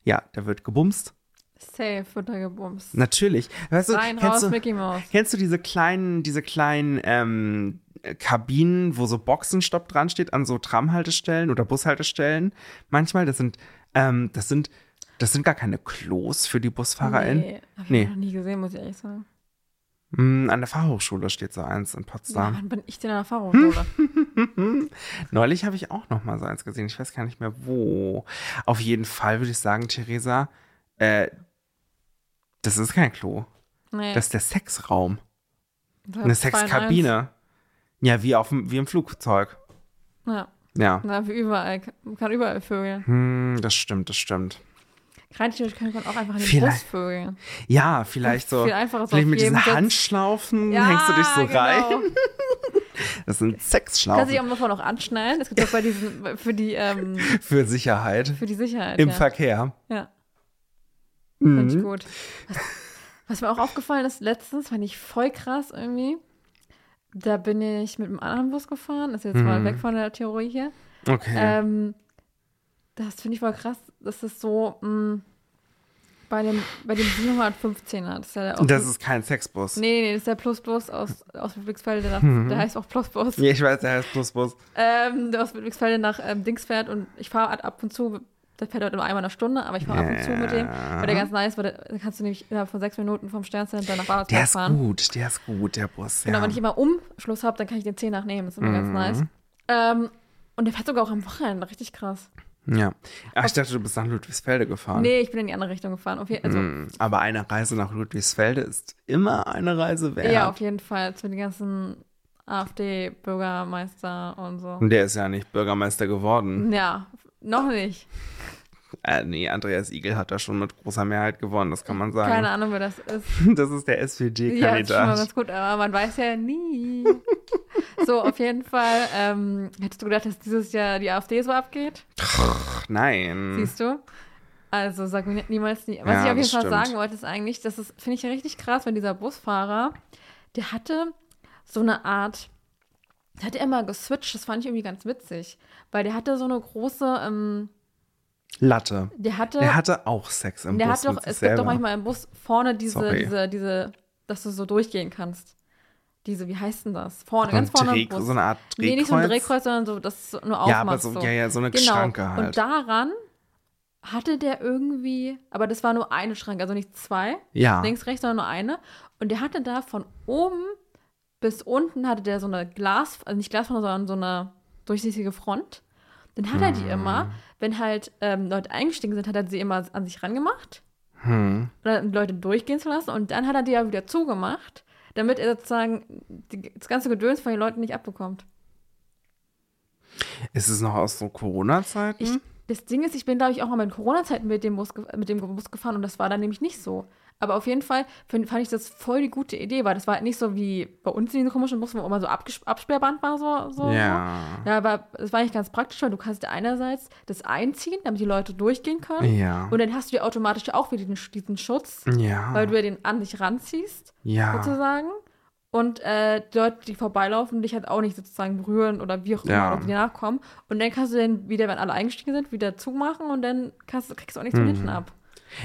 Ja, da wird gebumst. Safe wird da gebumst. Natürlich. Weißt du, Rein, kennst raus, du, Mickey Mouse. Kennst du diese kleinen, diese kleinen ähm, Kabinen, wo so Boxenstopp dran steht an so Tramhaltestellen oder Bushaltestellen? Manchmal, das sind, ähm, das sind, das sind gar keine Klos für die BusfahrerInnen. Nee, hab ich Nee. noch nie gesehen, muss ich ehrlich sagen. Mm, an der Fachhochschule steht so eins in Ja, Potsdam. wann bin ich denn in der Fachhochschule? Neulich habe ich auch noch mal so eins gesehen. Ich weiß gar nicht mehr wo. Auf jeden Fall würde ich sagen, Theresa, äh, das ist kein Klo. Nee. Das ist der Sexraum. das Eine. Sexkabine. Ja, wie auf dem, wie im Flugzeug. Ja, Ja. na, wie überall. Man kann überall vögeln. Hm, das stimmt, das stimmt. Rein theoretisch kann man auch einfach in den Vielleicht- Bus vögeln. Ja, vielleicht so. Viel einfacher ist Vielleicht mit diesen Sitz. Handschlaufen Ja, hängst du dich so genau. rein. Das sind Kann sich Sexschlaufen auch davon auch anschnallen. Es gibt auch bei diesen, für die, ähm, für Sicherheit für die Sicherheit. im ja. Verkehr. Ja, finde ich Mhm. gut. Was, was mir auch aufgefallen ist, letztens fand ich voll krass irgendwie. Da bin ich mit einem anderen Bus gefahren. Ist jetzt mal Mhm. weg von der Theorie hier. Okay. Ähm, das finde ich voll krass. Das ist so mh, bei dem, bei dem 715er. Das ist ja der das ist kein Sexbus. Nee, nee, das ist der Plusbus aus, aus Ludwigsfelde. Nach, Mhm. Der heißt auch Plusbus. Ja, ich weiß, der heißt Plusbus. Ähm, der aus Ludwigsfelde nach ähm, Dings fährt und ich fahre ab und zu, der fährt halt nur einmal eine Stunde, aber ich fahre ab und zu mit dem, weil der ganz nice, weil der, da kannst du nämlich innerhalb von sechs Minuten vom Sterncenter nach Der Badezeit ist fahren. gut, der ist gut, der Bus. Genau, ja. wenn ich immer Umschluss habe, dann kann ich den 10 nachnehmen, das ist immer ganz Mhm. nice. Ähm, und der fährt sogar auch am Wochenende, richtig krass. Ja. Ach, ich dachte, du bist nach Ludwigsfelde gefahren. Nee, ich bin in die andere Richtung gefahren. Also, Hm, Aber eine Reise nach Ludwigsfelde ist immer eine Reise wert. Ja, auf jeden Fall. Zu den ganzen AfD-Bürgermeister und so. Und der ist ja nicht Bürgermeister geworden. Ja, noch nicht. Äh, nee, Andreas Igel hat da schon mit großer Mehrheit gewonnen, das kann man sagen. Keine Ahnung, wer das ist. Das ist der Ja, ist schon mal ganz gut, aber man weiß ja nie. so, auf jeden Fall. Ähm, hättest du gedacht, dass dieses Jahr die AfD so abgeht? Nein. Siehst du? Also sag mir niemals nie. Was. Ja, ich auf jeden das Fall stimmt. sagen wollte, ist eigentlich, das ist, finde ich ja richtig krass, wenn dieser Busfahrer, der hatte so eine Art, der hatte immer geswitcht, das fand ich irgendwie ganz witzig. Weil der hatte so eine große, ähm, Latte. der hatte, Der hatte auch Sex im der Bus hat doch, es gibt selber. doch manchmal im Bus vorne diese, Sorry. diese, diese, dass du so durchgehen kannst. Diese, wie heißt denn das? Vorne, so, ganz vorne im Dreh, Bus. so eine Art Drehkreuz. Nee, nicht so ein Drehkreuz, sondern so, das ist so nur Ja, aber aufmachst. so, ja, ja, so eine Genau. Schranke halt. Und daran hatte der irgendwie, aber das war nur eine Schranke, also nicht zwei, ja. links, rechts, sondern nur eine. Und der hatte da von oben bis unten hatte der so eine Glas, also nicht Glasfront, sondern so eine durchsichtige Front. Dann hat er die immer, wenn halt ähm, Leute eingestiegen sind, hat er sie immer an sich rangemacht, Hm. oder um Leute durchgehen zu lassen. Und dann hat er die ja wieder zugemacht, damit er sozusagen die, das ganze Gedöns von den Leuten nicht abbekommt. Ist es noch aus so Corona-Zeiten? Das Ding ist, ich bin, glaube ich, auch mal mit Corona-Zeiten mit, dem Bus ge- mit dem Bus gefahren und das war dann nämlich nicht so. Aber auf jeden Fall find, fand ich das voll die gute Idee, weil das war halt nicht so wie bei uns in den komischen Bussen, wo immer so abges- Absperrband war, so. so ja. So. Ja, aber es war nicht ganz praktisch, weil du kannst einerseits das einziehen, damit die Leute durchgehen können. Ja. Und dann hast du ja automatisch auch wieder den, diesen Schutz, Ja. weil du ja den an dich ranziehst, ja. sozusagen. Und äh, die Leute, die vorbeilaufen, dich halt auch nicht sozusagen berühren oder wie auch immer Ja. oder dir nachkommen. Und dann kannst du dann wieder, wenn alle eingestiegen sind, wieder zumachen und dann kannst, kriegst du auch nichts von Mhm. hinten ab.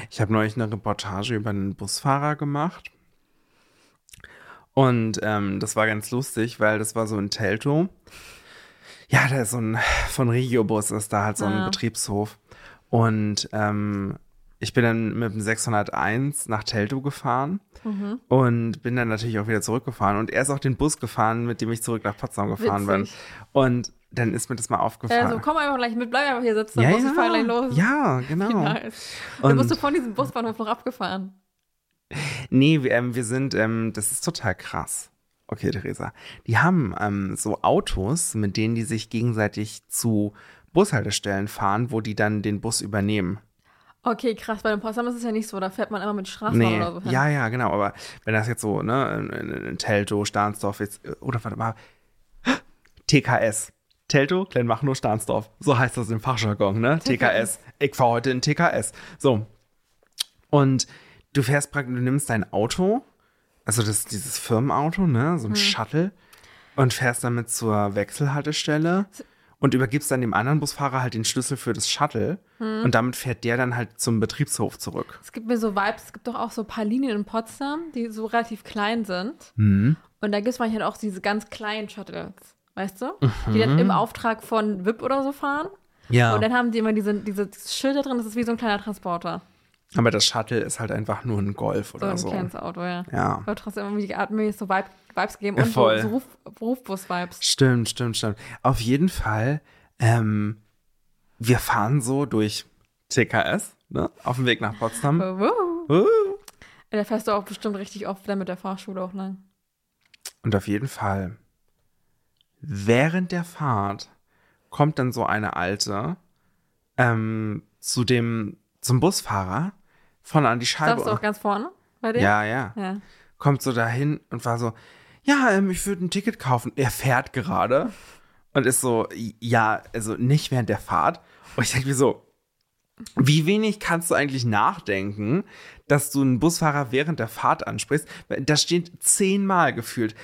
Ich habe neulich eine Reportage über einen Busfahrer gemacht. Und ähm, das war ganz lustig, weil das war so in Teltow. Ja, da ist so ein, von Regiobus ist da halt so ein Ah. Betriebshof. Und ähm, ich bin dann mit dem 601 nach Teltow gefahren Mhm. und bin dann natürlich auch wieder zurückgefahren. Und er ist auch den Bus gefahren, mit dem ich zurück nach Potsdam gefahren Witzig. bin. Und dann ist mir das mal aufgefallen. Also komm einfach gleich mit, bleib einfach hier sitzen, ja, ja, fahr gleich los. ja, genau. Nice. Und dann bist du von diesem Busbahnhof noch abgefahren. Nee, wir, ähm, wir sind, ähm, das ist total krass. Okay, Theresa. Die haben ähm, so Autos, mit denen die sich gegenseitig zu Bushaltestellen fahren, wo die dann den Bus übernehmen. Okay, krass, bei dem Potsdam ist es ja nicht so, da fährt man immer mit Straßenbahn Nee, oder so hin. ja, ja, genau. Aber wenn das jetzt so, ne, in, in, in Teltow, Stahnsdorf jetzt, äh, oder warte mal, TKS. Teltow, Kleinmachnow, Stahnsdorf. So heißt das im Fachjargon, ne? TKS. Ich fahre heute in TKS. So. Und du fährst praktisch, du nimmst dein Auto, also das, dieses Firmenauto, ne, so ein Shuttle, und fährst damit zur Wechselhaltestelle und übergibst dann dem anderen Busfahrer halt den Schlüssel für das Shuttle und damit fährt der dann halt zum Betriebshof zurück. Es gibt mir so Vibes, es gibt doch auch so ein paar Linien in Potsdam, die so relativ klein sind. Mhm. Und da gibt es manchmal auch diese ganz kleinen Shuttles, weißt du? Die Mhm. dann im Auftrag von VIP oder so fahren. Ja. Und dann haben die immer diese, diese dieses Schild da drin, das ist wie so ein kleiner Transporter. Aber das Shuttle ist halt einfach nur ein Golf So oder ein so. kleines Auto, ja. Ja. Aber trotzdem irgendwie die Art mir so Vibe, Vibes gegeben Ja, und voll. so, so Ruf, Rufbus-Vibes. Stimmt, stimmt, stimmt. Auf jeden Fall, ähm, wir fahren so durch TKS, ne, auf dem Weg nach Potsdam. Wuhu. Uh. Da fährst du auch bestimmt richtig oft dann mit der Fahrschule auch lang. Und auf jeden Fall, während der Fahrt kommt dann so eine Alte ähm, zu dem, zum Busfahrer von an die Scheibe. Darfst du auch ganz vorne bei dir? ja, ja. Ja. kommt so dahin und war so, ja, ähm, ich würde ein Ticket kaufen. Er fährt gerade und ist so, ja, also nicht während der Fahrt. Und ich denke mir so, wie wenig kannst du eigentlich nachdenken, dass du einen Busfahrer während der Fahrt ansprichst? Da steht zehnmal gefühlt.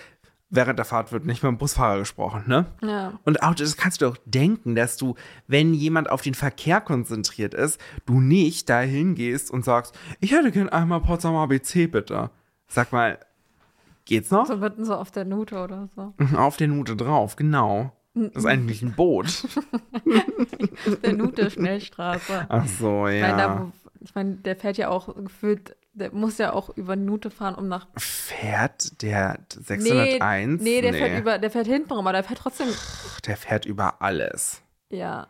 Während der Fahrt wird nicht mit dem Busfahrer gesprochen, ne? Ja. Und auch das kannst du doch denken, dass du, wenn jemand auf den Verkehr konzentriert ist, du nicht dahin gehst und sagst, ich hätte gern einmal Potsdam ABC bitte. Sag mal, geht's noch? So mitten so auf der Nute oder so. Auf der Nute drauf, genau. Das ist eigentlich ein Boot. Der Nute Schnellstraße. Ach so, Ich meine, da, ja. ich meine, der fährt ja auch gefühlt, der muss ja auch über Nute fahren, um nach. Fährt der 601? Nee, der fährt über, der fährt hinten rum, aber der fährt trotzdem. Der fährt über alles. Ja.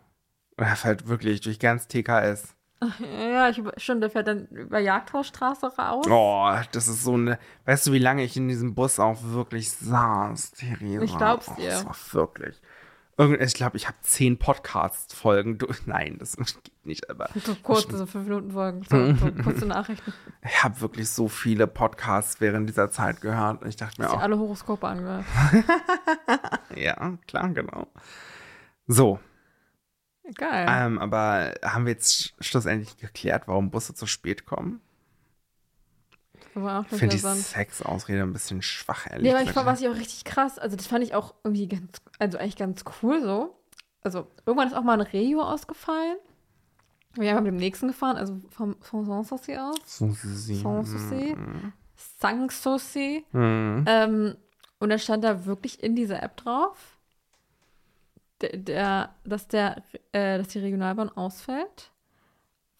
Und er fährt wirklich durch ganz TKS. Ja, ich, stimmt, der fährt dann über Jagdhausstraße raus. Oh, das ist so eine. Weißt du, wie lange ich in diesem Bus auch wirklich saß, Theresa? Ich glaub's oh, dir. Das war wirklich. Ich glaube, ich habe zehn Podcast-Folgen durch. Nein, das geht nicht, aber. So kurz, so fünf Minuten Folgen, so, kurze Nachrichten. Ich habe wirklich so viele Podcasts während dieser Zeit gehört. Und ich dachte mir Ich auch. alle Horoskope angehört. Ja, klar, genau. So, Geil. ähm, aber haben wir jetzt schlussendlich geklärt, warum Busse zu spät kommen? Aber auch Ich finde die. Sexausrede ein bisschen schwach, ehrlich Ja, aber ich fand, was ich auch richtig krass, also das fand ich auch irgendwie ganz, also eigentlich ganz cool so. Also irgendwann ist auch mal ein Regio ausgefallen. Wir haben mit dem nächsten gefahren, also vom, Sanssouci aus. Sanssouci. Sanssouci. Mhm. Ähm, und dann stand da wirklich in dieser App drauf, der, der, dass, der, äh, dass die Regionalbahn ausfällt,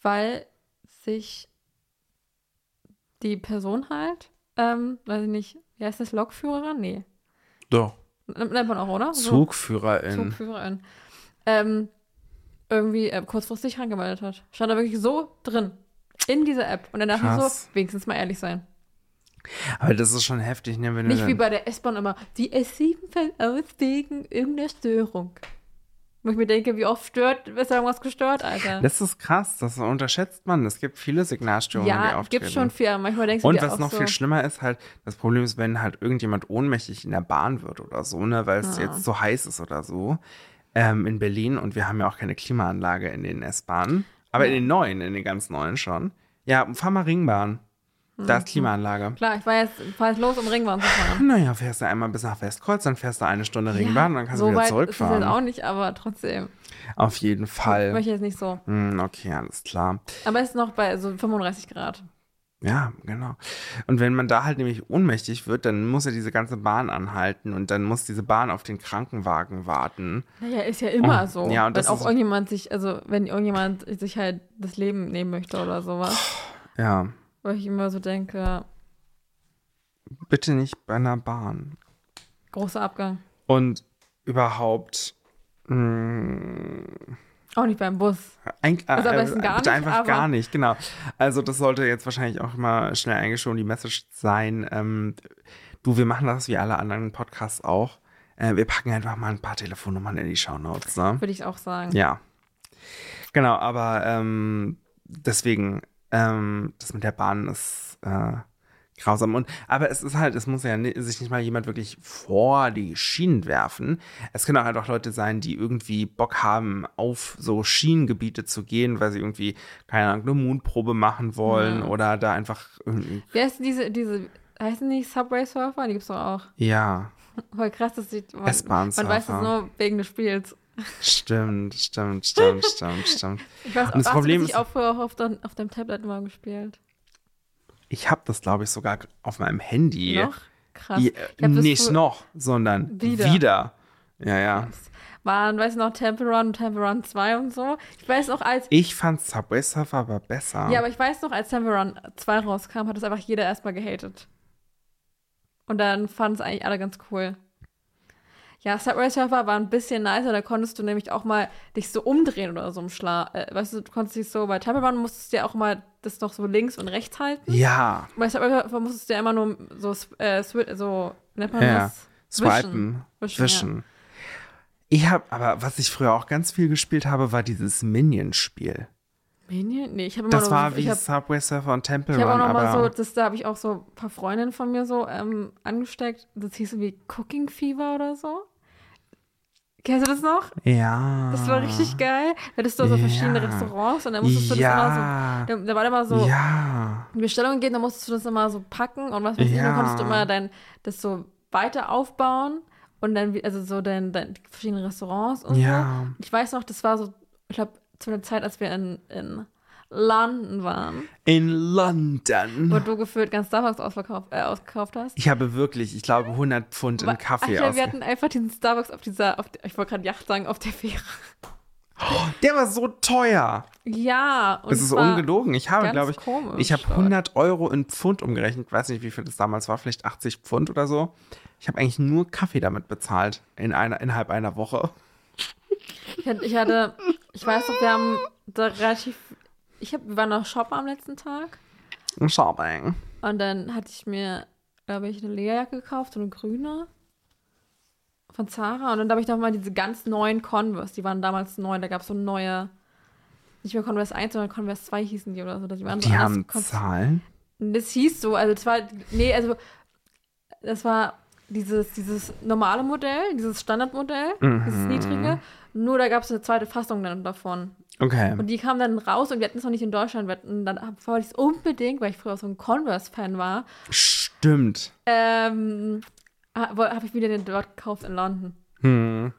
weil sich die Person halt, ähm, weiß ich nicht, wie heißt das, Lokführerin? Nee. Doch. Nennt man auch, oder? So, Zugführerin. Zugführerin. Ähm, irgendwie äh, kurzfristig angemeldet hat. Stand da wirklich so drin. In dieser App. Und dann dachte ich so, wenigstens mal ehrlich sein. Aber das ist schon heftig, ne? Wenn Nicht wie bei der S-Bahn immer, die S7 fällt aus wegen irgendeiner Störung. Wo ich mir denke, wie oft stört, ist da irgendwas gestört, Alter? das ist krass, das unterschätzt man. Es gibt viele Signalstörungen, die ja, auftreten. gibt schon viel. Manchmal denkst du Und dir was noch so, viel schlimmer ist, halt, das Problem ist, wenn halt irgendjemand ohnmächtig in der Bahn wird oder so, ne, weil es Ah. jetzt so heiß ist oder so, ähm, in Berlin und wir haben ja auch keine Klimaanlage in den S-Bahnen, aber in den neuen, in den ganz neuen schon. Ja, fahr mal Ringbahn. Da Mhm. ist Klimaanlage. Klar, ich war jetzt, fahr jetzt los, um Ringbahn zu fahren. Naja, fährst du einmal bis nach Westkreuz, dann fährst du eine Stunde Ringbahn, dann kannst so du wieder weit Ist zurückfahren. jetzt auch nicht, aber trotzdem. Auf jeden Fall. Möchte ich jetzt nicht so. Hm, okay, alles klar. Aber es ist noch bei so 35 Grad. Ja, genau. Und wenn man da halt nämlich ohnmächtig wird, dann muss ja diese ganze Bahn anhalten und dann muss diese Bahn auf den Krankenwagen warten. Naja, ist ja immer Oh, so. ja, und wenn das auch irgendjemand sich, also wenn irgendjemand sich halt das Leben nehmen möchte oder sowas. Ja, Wo ich immer so denke, bitte nicht bei einer Bahn. großer Abgang. Und überhaupt mh, Auch nicht beim Bus. ein, Also am äh, besten gar bitte nicht, einfach gar nicht, genau. Also das sollte jetzt wahrscheinlich auch mal schnell eingeschoben die Message sein. Ähm, du, wir machen das wie alle anderen Podcasts auch. Äh, wir packen einfach mal ein paar Telefonnummern in die Shownotes, ne? Würde ich auch sagen. Ja. Genau, aber ähm, deswegen, ähm, das mit der Bahn ist äh, grausam. Und, aber es ist halt, es muss ja sich nicht mal jemand wirklich vor die Schienen werfen. Es können auch halt auch Leute sein, die irgendwie Bock haben, auf so Schienengebiete zu gehen, weil sie irgendwie, keine Ahnung, eine Mundprobe machen wollen Ja. oder da einfach irgendwie, Wer ist diese, diese, heißen die Subway Surfer? Die gibt's doch auch. ja, Voll krass, dass die, man, man weiß das nur wegen des Spiels. Stimmt, stimmt, stimmt, stimmt, stimmt. Ich weiß, Und das Problem ist- nicht auch früher auf, dein, auf deinem Tablet mal gespielt? Ich habe das, glaube ich, sogar auf meinem Handy. Noch? Krass. Ich das nicht noch, sondern Wieder. wieder. Ja, ja. Waren, weißt du noch, Temple Run und Temple Run 2 und so? Ich weiß noch, als. Ich fand Subway Surfer aber besser. Ja, aber ich weiß noch, als Temple Run 2 rauskam, hat das einfach jeder erstmal gehatet. Und dann fanden es eigentlich alle ganz cool. Ja, Subway Surfer war ein bisschen nicer, da konntest du nämlich auch mal dich so umdrehen oder so im Schlaf. Äh, weißt du, du konntest dich so, bei Temple Run musstest du ja auch mal das noch so links und rechts halten. ja, Bei Subway Surfer musstest du ja immer nur so, äh, so, nennt man Ja. das? swipen, Wischen, wischen. Ich habe, aber was ich früher auch ganz viel gespielt habe, war dieses Minion-Spiel. Minion? Nee, ich habe Das war so, wie ich hab, Subway Surfer und Temple Ich habe auch Run, noch mal aber so, das, da habe ich auch so ein paar Freundinnen von mir so ähm, angesteckt. Das hieß so wie Cooking Fever oder so. Kennst du das noch? ja. Das war richtig geil. Da hattest du so verschiedene Ja. Restaurants und dann musstest du das ja. immer so. Da, da war immer so ja. Bestellungen gehen, dann musstest du das immer so packen und was weiß ich, Ja. dann konntest du immer dein, das so weiter aufbauen und dann, also so dein, dein die verschiedenen Restaurants und so. Ja. Ich weiß noch, das war so, ich glaube, zu einer Zeit, als wir in, in London waren, In London. wo du gefühlt ganz Starbucks ausverkauft, äh, ausgekauft hast. Ich habe wirklich, ich glaube, 100 Pfund in Kaffee Alter, aus. wir hatten einfach diesen Starbucks auf dieser, auf ich wollte gerade Yacht sagen, auf der Fähre. Der war so teuer. Ja. Und Das ist ungelogen. Ich habe, glaube ich, komisch ich habe dort. 100 Euro in Pfund umgerechnet. Ich weiß nicht, wie viel das damals war. Vielleicht 80 Pfund oder so. Ich habe eigentlich nur Kaffee damit bezahlt in einer, innerhalb einer Woche. Ich hatte, ich weiß noch, wir haben da relativ. Ich hab, wir waren noch shoppen am letzten Tag. Shopping. Und dann hatte ich mir, glaube ich, eine Lederjacke gekauft, so eine grüne. Von Zara. Und dann habe ich noch mal diese ganz neuen Converse. Die waren damals neu. Da gab es so neue. Nicht mehr Converse 1, sondern Converse 2 hießen die oder so. Die, waren so Die anders haben Zahlen. Das hieß so, also zwar, nee, also das war dieses, dieses normale Modell, dieses Standardmodell, dieses Mhm. niedrige. Nur da gab es eine zweite Fassung dann davon. Okay. Und die kam dann raus und wir hatten es noch nicht in Deutschland. Wir hatten, dann wollte ich es unbedingt, weil ich früher so ein Converse-Fan war, Stimmt. ähm, habe ich wieder den dort gekauft in London. Hm.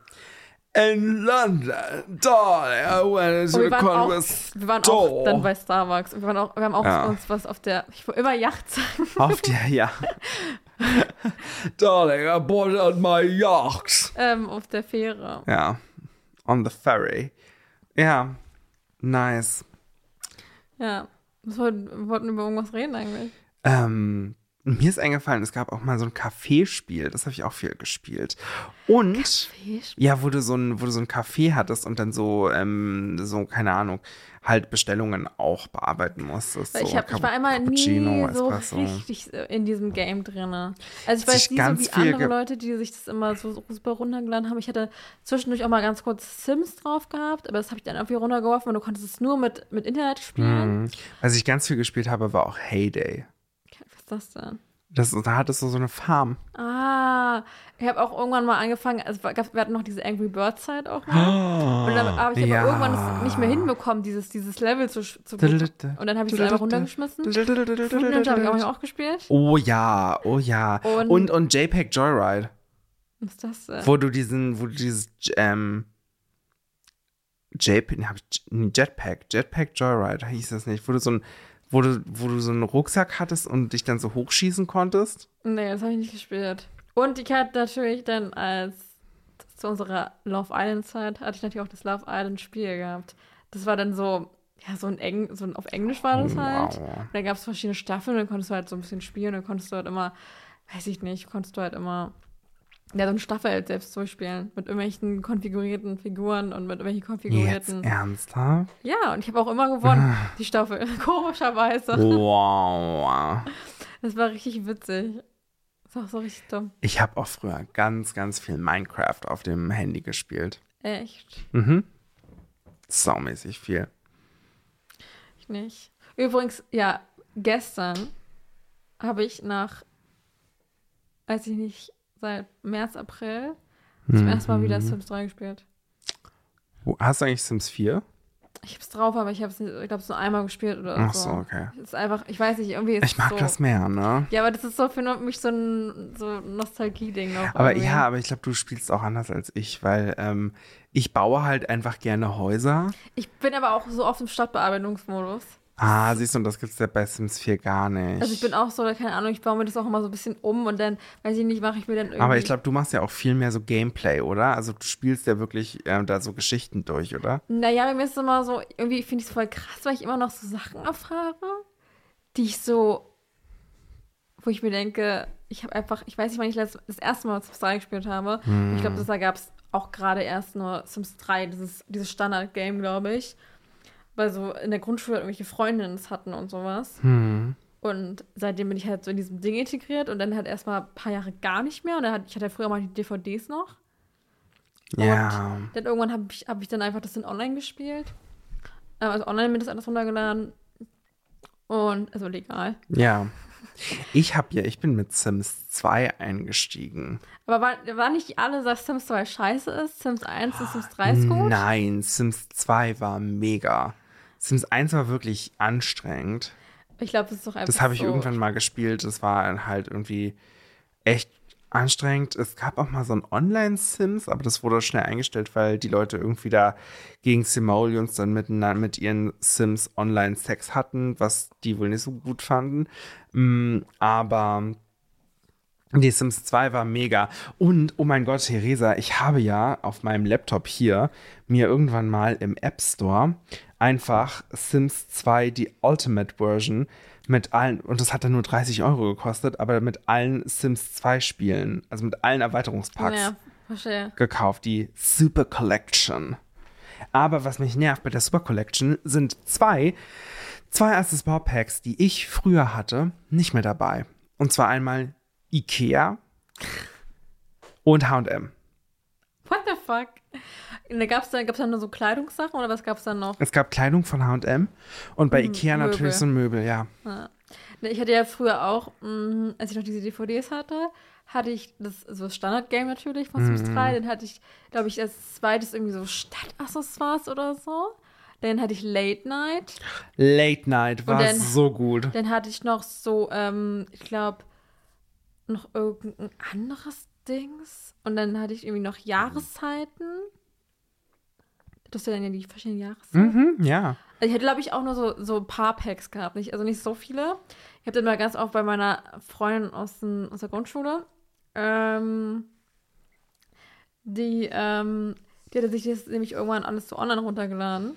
In London, darling, I went Und to wir waren, auch, Converse wir waren auch dann bei Starbucks. Und wir, waren auch, wir haben auch Ja. uns was auf der, ich will immer Yacht sagen. Auf der, ja. darling, I bought on my yacht. ähm, auf der Fähre. Ja. On the ferry. Ja. Nice. Ja. Was wollten, wir wollten über irgendwas reden eigentlich. Ähm, mir ist eingefallen, es gab auch mal so ein Kaffeespiel, das habe ich auch viel gespielt. Und ja, wo du so ein, wo du so ein Café hattest und dann so, ähm, so, keine Ahnung, halt Bestellungen auch bearbeiten musstest. Weil so ich, hab, ich war einmal nie so Espresso. richtig in diesem Game drin. Also ich weiß nicht so wie andere Leute, die sich das immer so super runtergeladen haben. Ich hatte zwischendurch auch mal ganz kurz Sims drauf gehabt, aber das habe ich dann irgendwie runtergeworfen und du konntest es nur mit, mit Internet spielen. Mhm. Was ich ganz viel gespielt habe, war auch Heyday. Ist das denn? Das, da hattest du so eine Farm. Ah, ich habe auch irgendwann mal angefangen, also es gab, wir hatten noch diese Angry Bird Zeit auch mal. Und dann habe ich aber Ja. irgendwann es nicht mehr hinbekommen, dieses, dieses Level zu, zu Und dann habe ich es einfach runtergeschmissen. Fruit habe ich auch, gespielt. Oh ja, oh ja. Und- Und, und, JPEG Joyride, Was ist das denn? wo du diesen, wo du dieses, ähm, JPEG, Jetpack, Jetpack Joyride hieß das nicht, wo du so ein, wo du, wo du so einen Rucksack hattest und dich dann so hochschießen konntest. Nee, das habe ich nicht gespielt. Und ich hatte natürlich dann als zu unserer Love Island Zeit hatte ich natürlich auch das Love Island Spiel gehabt. Das war dann so, ja, so ein Eng, so ein, auf Englisch war das halt. Wow. Und dann gab es verschiedene Staffeln, dann konntest du halt so ein bisschen spielen, dann konntest du halt immer, weiß ich nicht, konntest du halt immer ja, so eine Staffel selbst durchspielen. Mit irgendwelchen konfigurierten Figuren und mit irgendwelchen Jetzt konfigurierten. ernsthaft? Ja, und ich habe auch immer gewonnen, die Staffel. Komischerweise. Wow. Das war richtig witzig. Das war auch so richtig dumm. Ich habe auch früher ganz, ganz viel Minecraft auf dem Handy gespielt. Echt. Mhm. Saumäßig viel. Ich nicht. Übrigens, ja, gestern habe ich nach, weiß ich nicht, seit März, April zum ersten Mal wieder Sims 3 gespielt. Wo, hast du eigentlich Sims 4? Ich hab's drauf, aber ich hab's, nicht- ich glaube, so einmal gespielt oder Ach so. so, okay. Ist einfach, ich weiß nicht, irgendwie ist Ich mag so, das mehr, ne? Ja, aber das ist so für mich so ein so Nostalgie-Ding noch. Aber irgendwie. ja, aber ich glaube, du spielst auch anders als ich, weil ähm, ich baue halt einfach gerne Häuser. Ich bin aber auch so oft im Stadtbearbeitungsmodus. Ah, siehst du, und das gibt's ja bei Sims 4 gar nicht. Also ich bin auch so, keine Ahnung, ich baue mir das auch immer so ein bisschen um und dann, weiß ich nicht, mache ich mir dann irgendwie. aber ich glaube, du machst ja auch viel mehr so Gameplay, oder? Also du spielst ja wirklich ähm, da so Geschichten durch, oder? Naja, bei mir ist es immer so, irgendwie finde ich es voll krass, weil ich immer noch so Sachen erfahre, die ich so, wo ich mir denke, ich habe einfach, ich weiß nicht, wann ich das, das erste Mal Sims 3 gespielt habe. Hm. Ich glaube, das da gab es auch gerade erst nur Sims 3, dieses, dieses Standard-Game, glaube ich. Weil so in der Grundschule irgendwelche Freundinnen es hatten und sowas. Hm. Und seitdem bin ich halt so in diesem Ding integriert und dann halt erstmal ein paar Jahre gar nicht mehr. Und dann hat, ich hatte ja früher mal die DVDs noch. Ja. Dann irgendwann habe ich, hab ich dann einfach das in online gespielt. Ähm, Also online mir das alles runtergeladen. Und, also legal. Ja. Ich habe ja, ich bin mit Sims 2 eingestiegen. Aber war, war nicht alle, dass Sims 2 scheiße ist? Sims 1 und Sims 3 ist gut? Nein, Sims 2 war mega. Sims 1 war wirklich anstrengend. Ich glaube, das ist doch einfach Das habe ich so. irgendwann mal gespielt. Das war halt irgendwie echt anstrengend. Es gab auch mal so ein Online-Sims, aber das wurde schnell eingestellt, weil die Leute irgendwie da gegen Simoleons dann miteinander mit ihren Sims online Sex hatten, was die wohl nicht so gut fanden. Mm, aber die Sims 2 war mega. Und, oh mein Gott, Theresa, ich habe ja auf meinem Laptop hier mir irgendwann mal im App Store einfach Sims 2, die Ultimate Version, mit allen, und das hat dann nur 30 Euro gekostet, aber mit allen Sims 2 Spielen, also mit allen Erweiterungspacks Ja, gekauft, die Super Collection. Aber was mich nervt bei der Super Collection sind zwei, zwei Accessoire-Packs, die ich früher hatte, nicht mehr dabei. Und zwar einmal Ikea und H&M. What the fuck? Da gab es dann, gab's dann nur so Kleidungssachen oder was gab es dann noch? Es gab Kleidung von H&M und bei Hm, Ikea Möbel. natürlich so ein Möbel, ja. Ja. Ich hatte ja früher auch, mh, als ich noch diese DVDs hatte, hatte ich das so das Standard-Game natürlich von Sims 3. Dann hatte ich, glaube ich, als zweites irgendwie so Stadtaccessoires oder so. Dann hatte ich Late Night. Late Night war dann- so gut. Dann hatte ich noch so, ähm, ich glaube, noch irgendein anderes Dings. Und dann hatte ich irgendwie noch Jahreszeiten. Das sind dann ja die verschiedenen Jahreszeiten. Mhm, ja. Also ich hätte, glaube ich, auch nur so, so ein paar Packs gehabt. Nicht, also nicht so viele. Ich habe dann mal ganz oft bei meiner Freundin aus, den, aus der Grundschule, ähm, die, ähm, die hatte sich das nämlich irgendwann alles so online runtergeladen.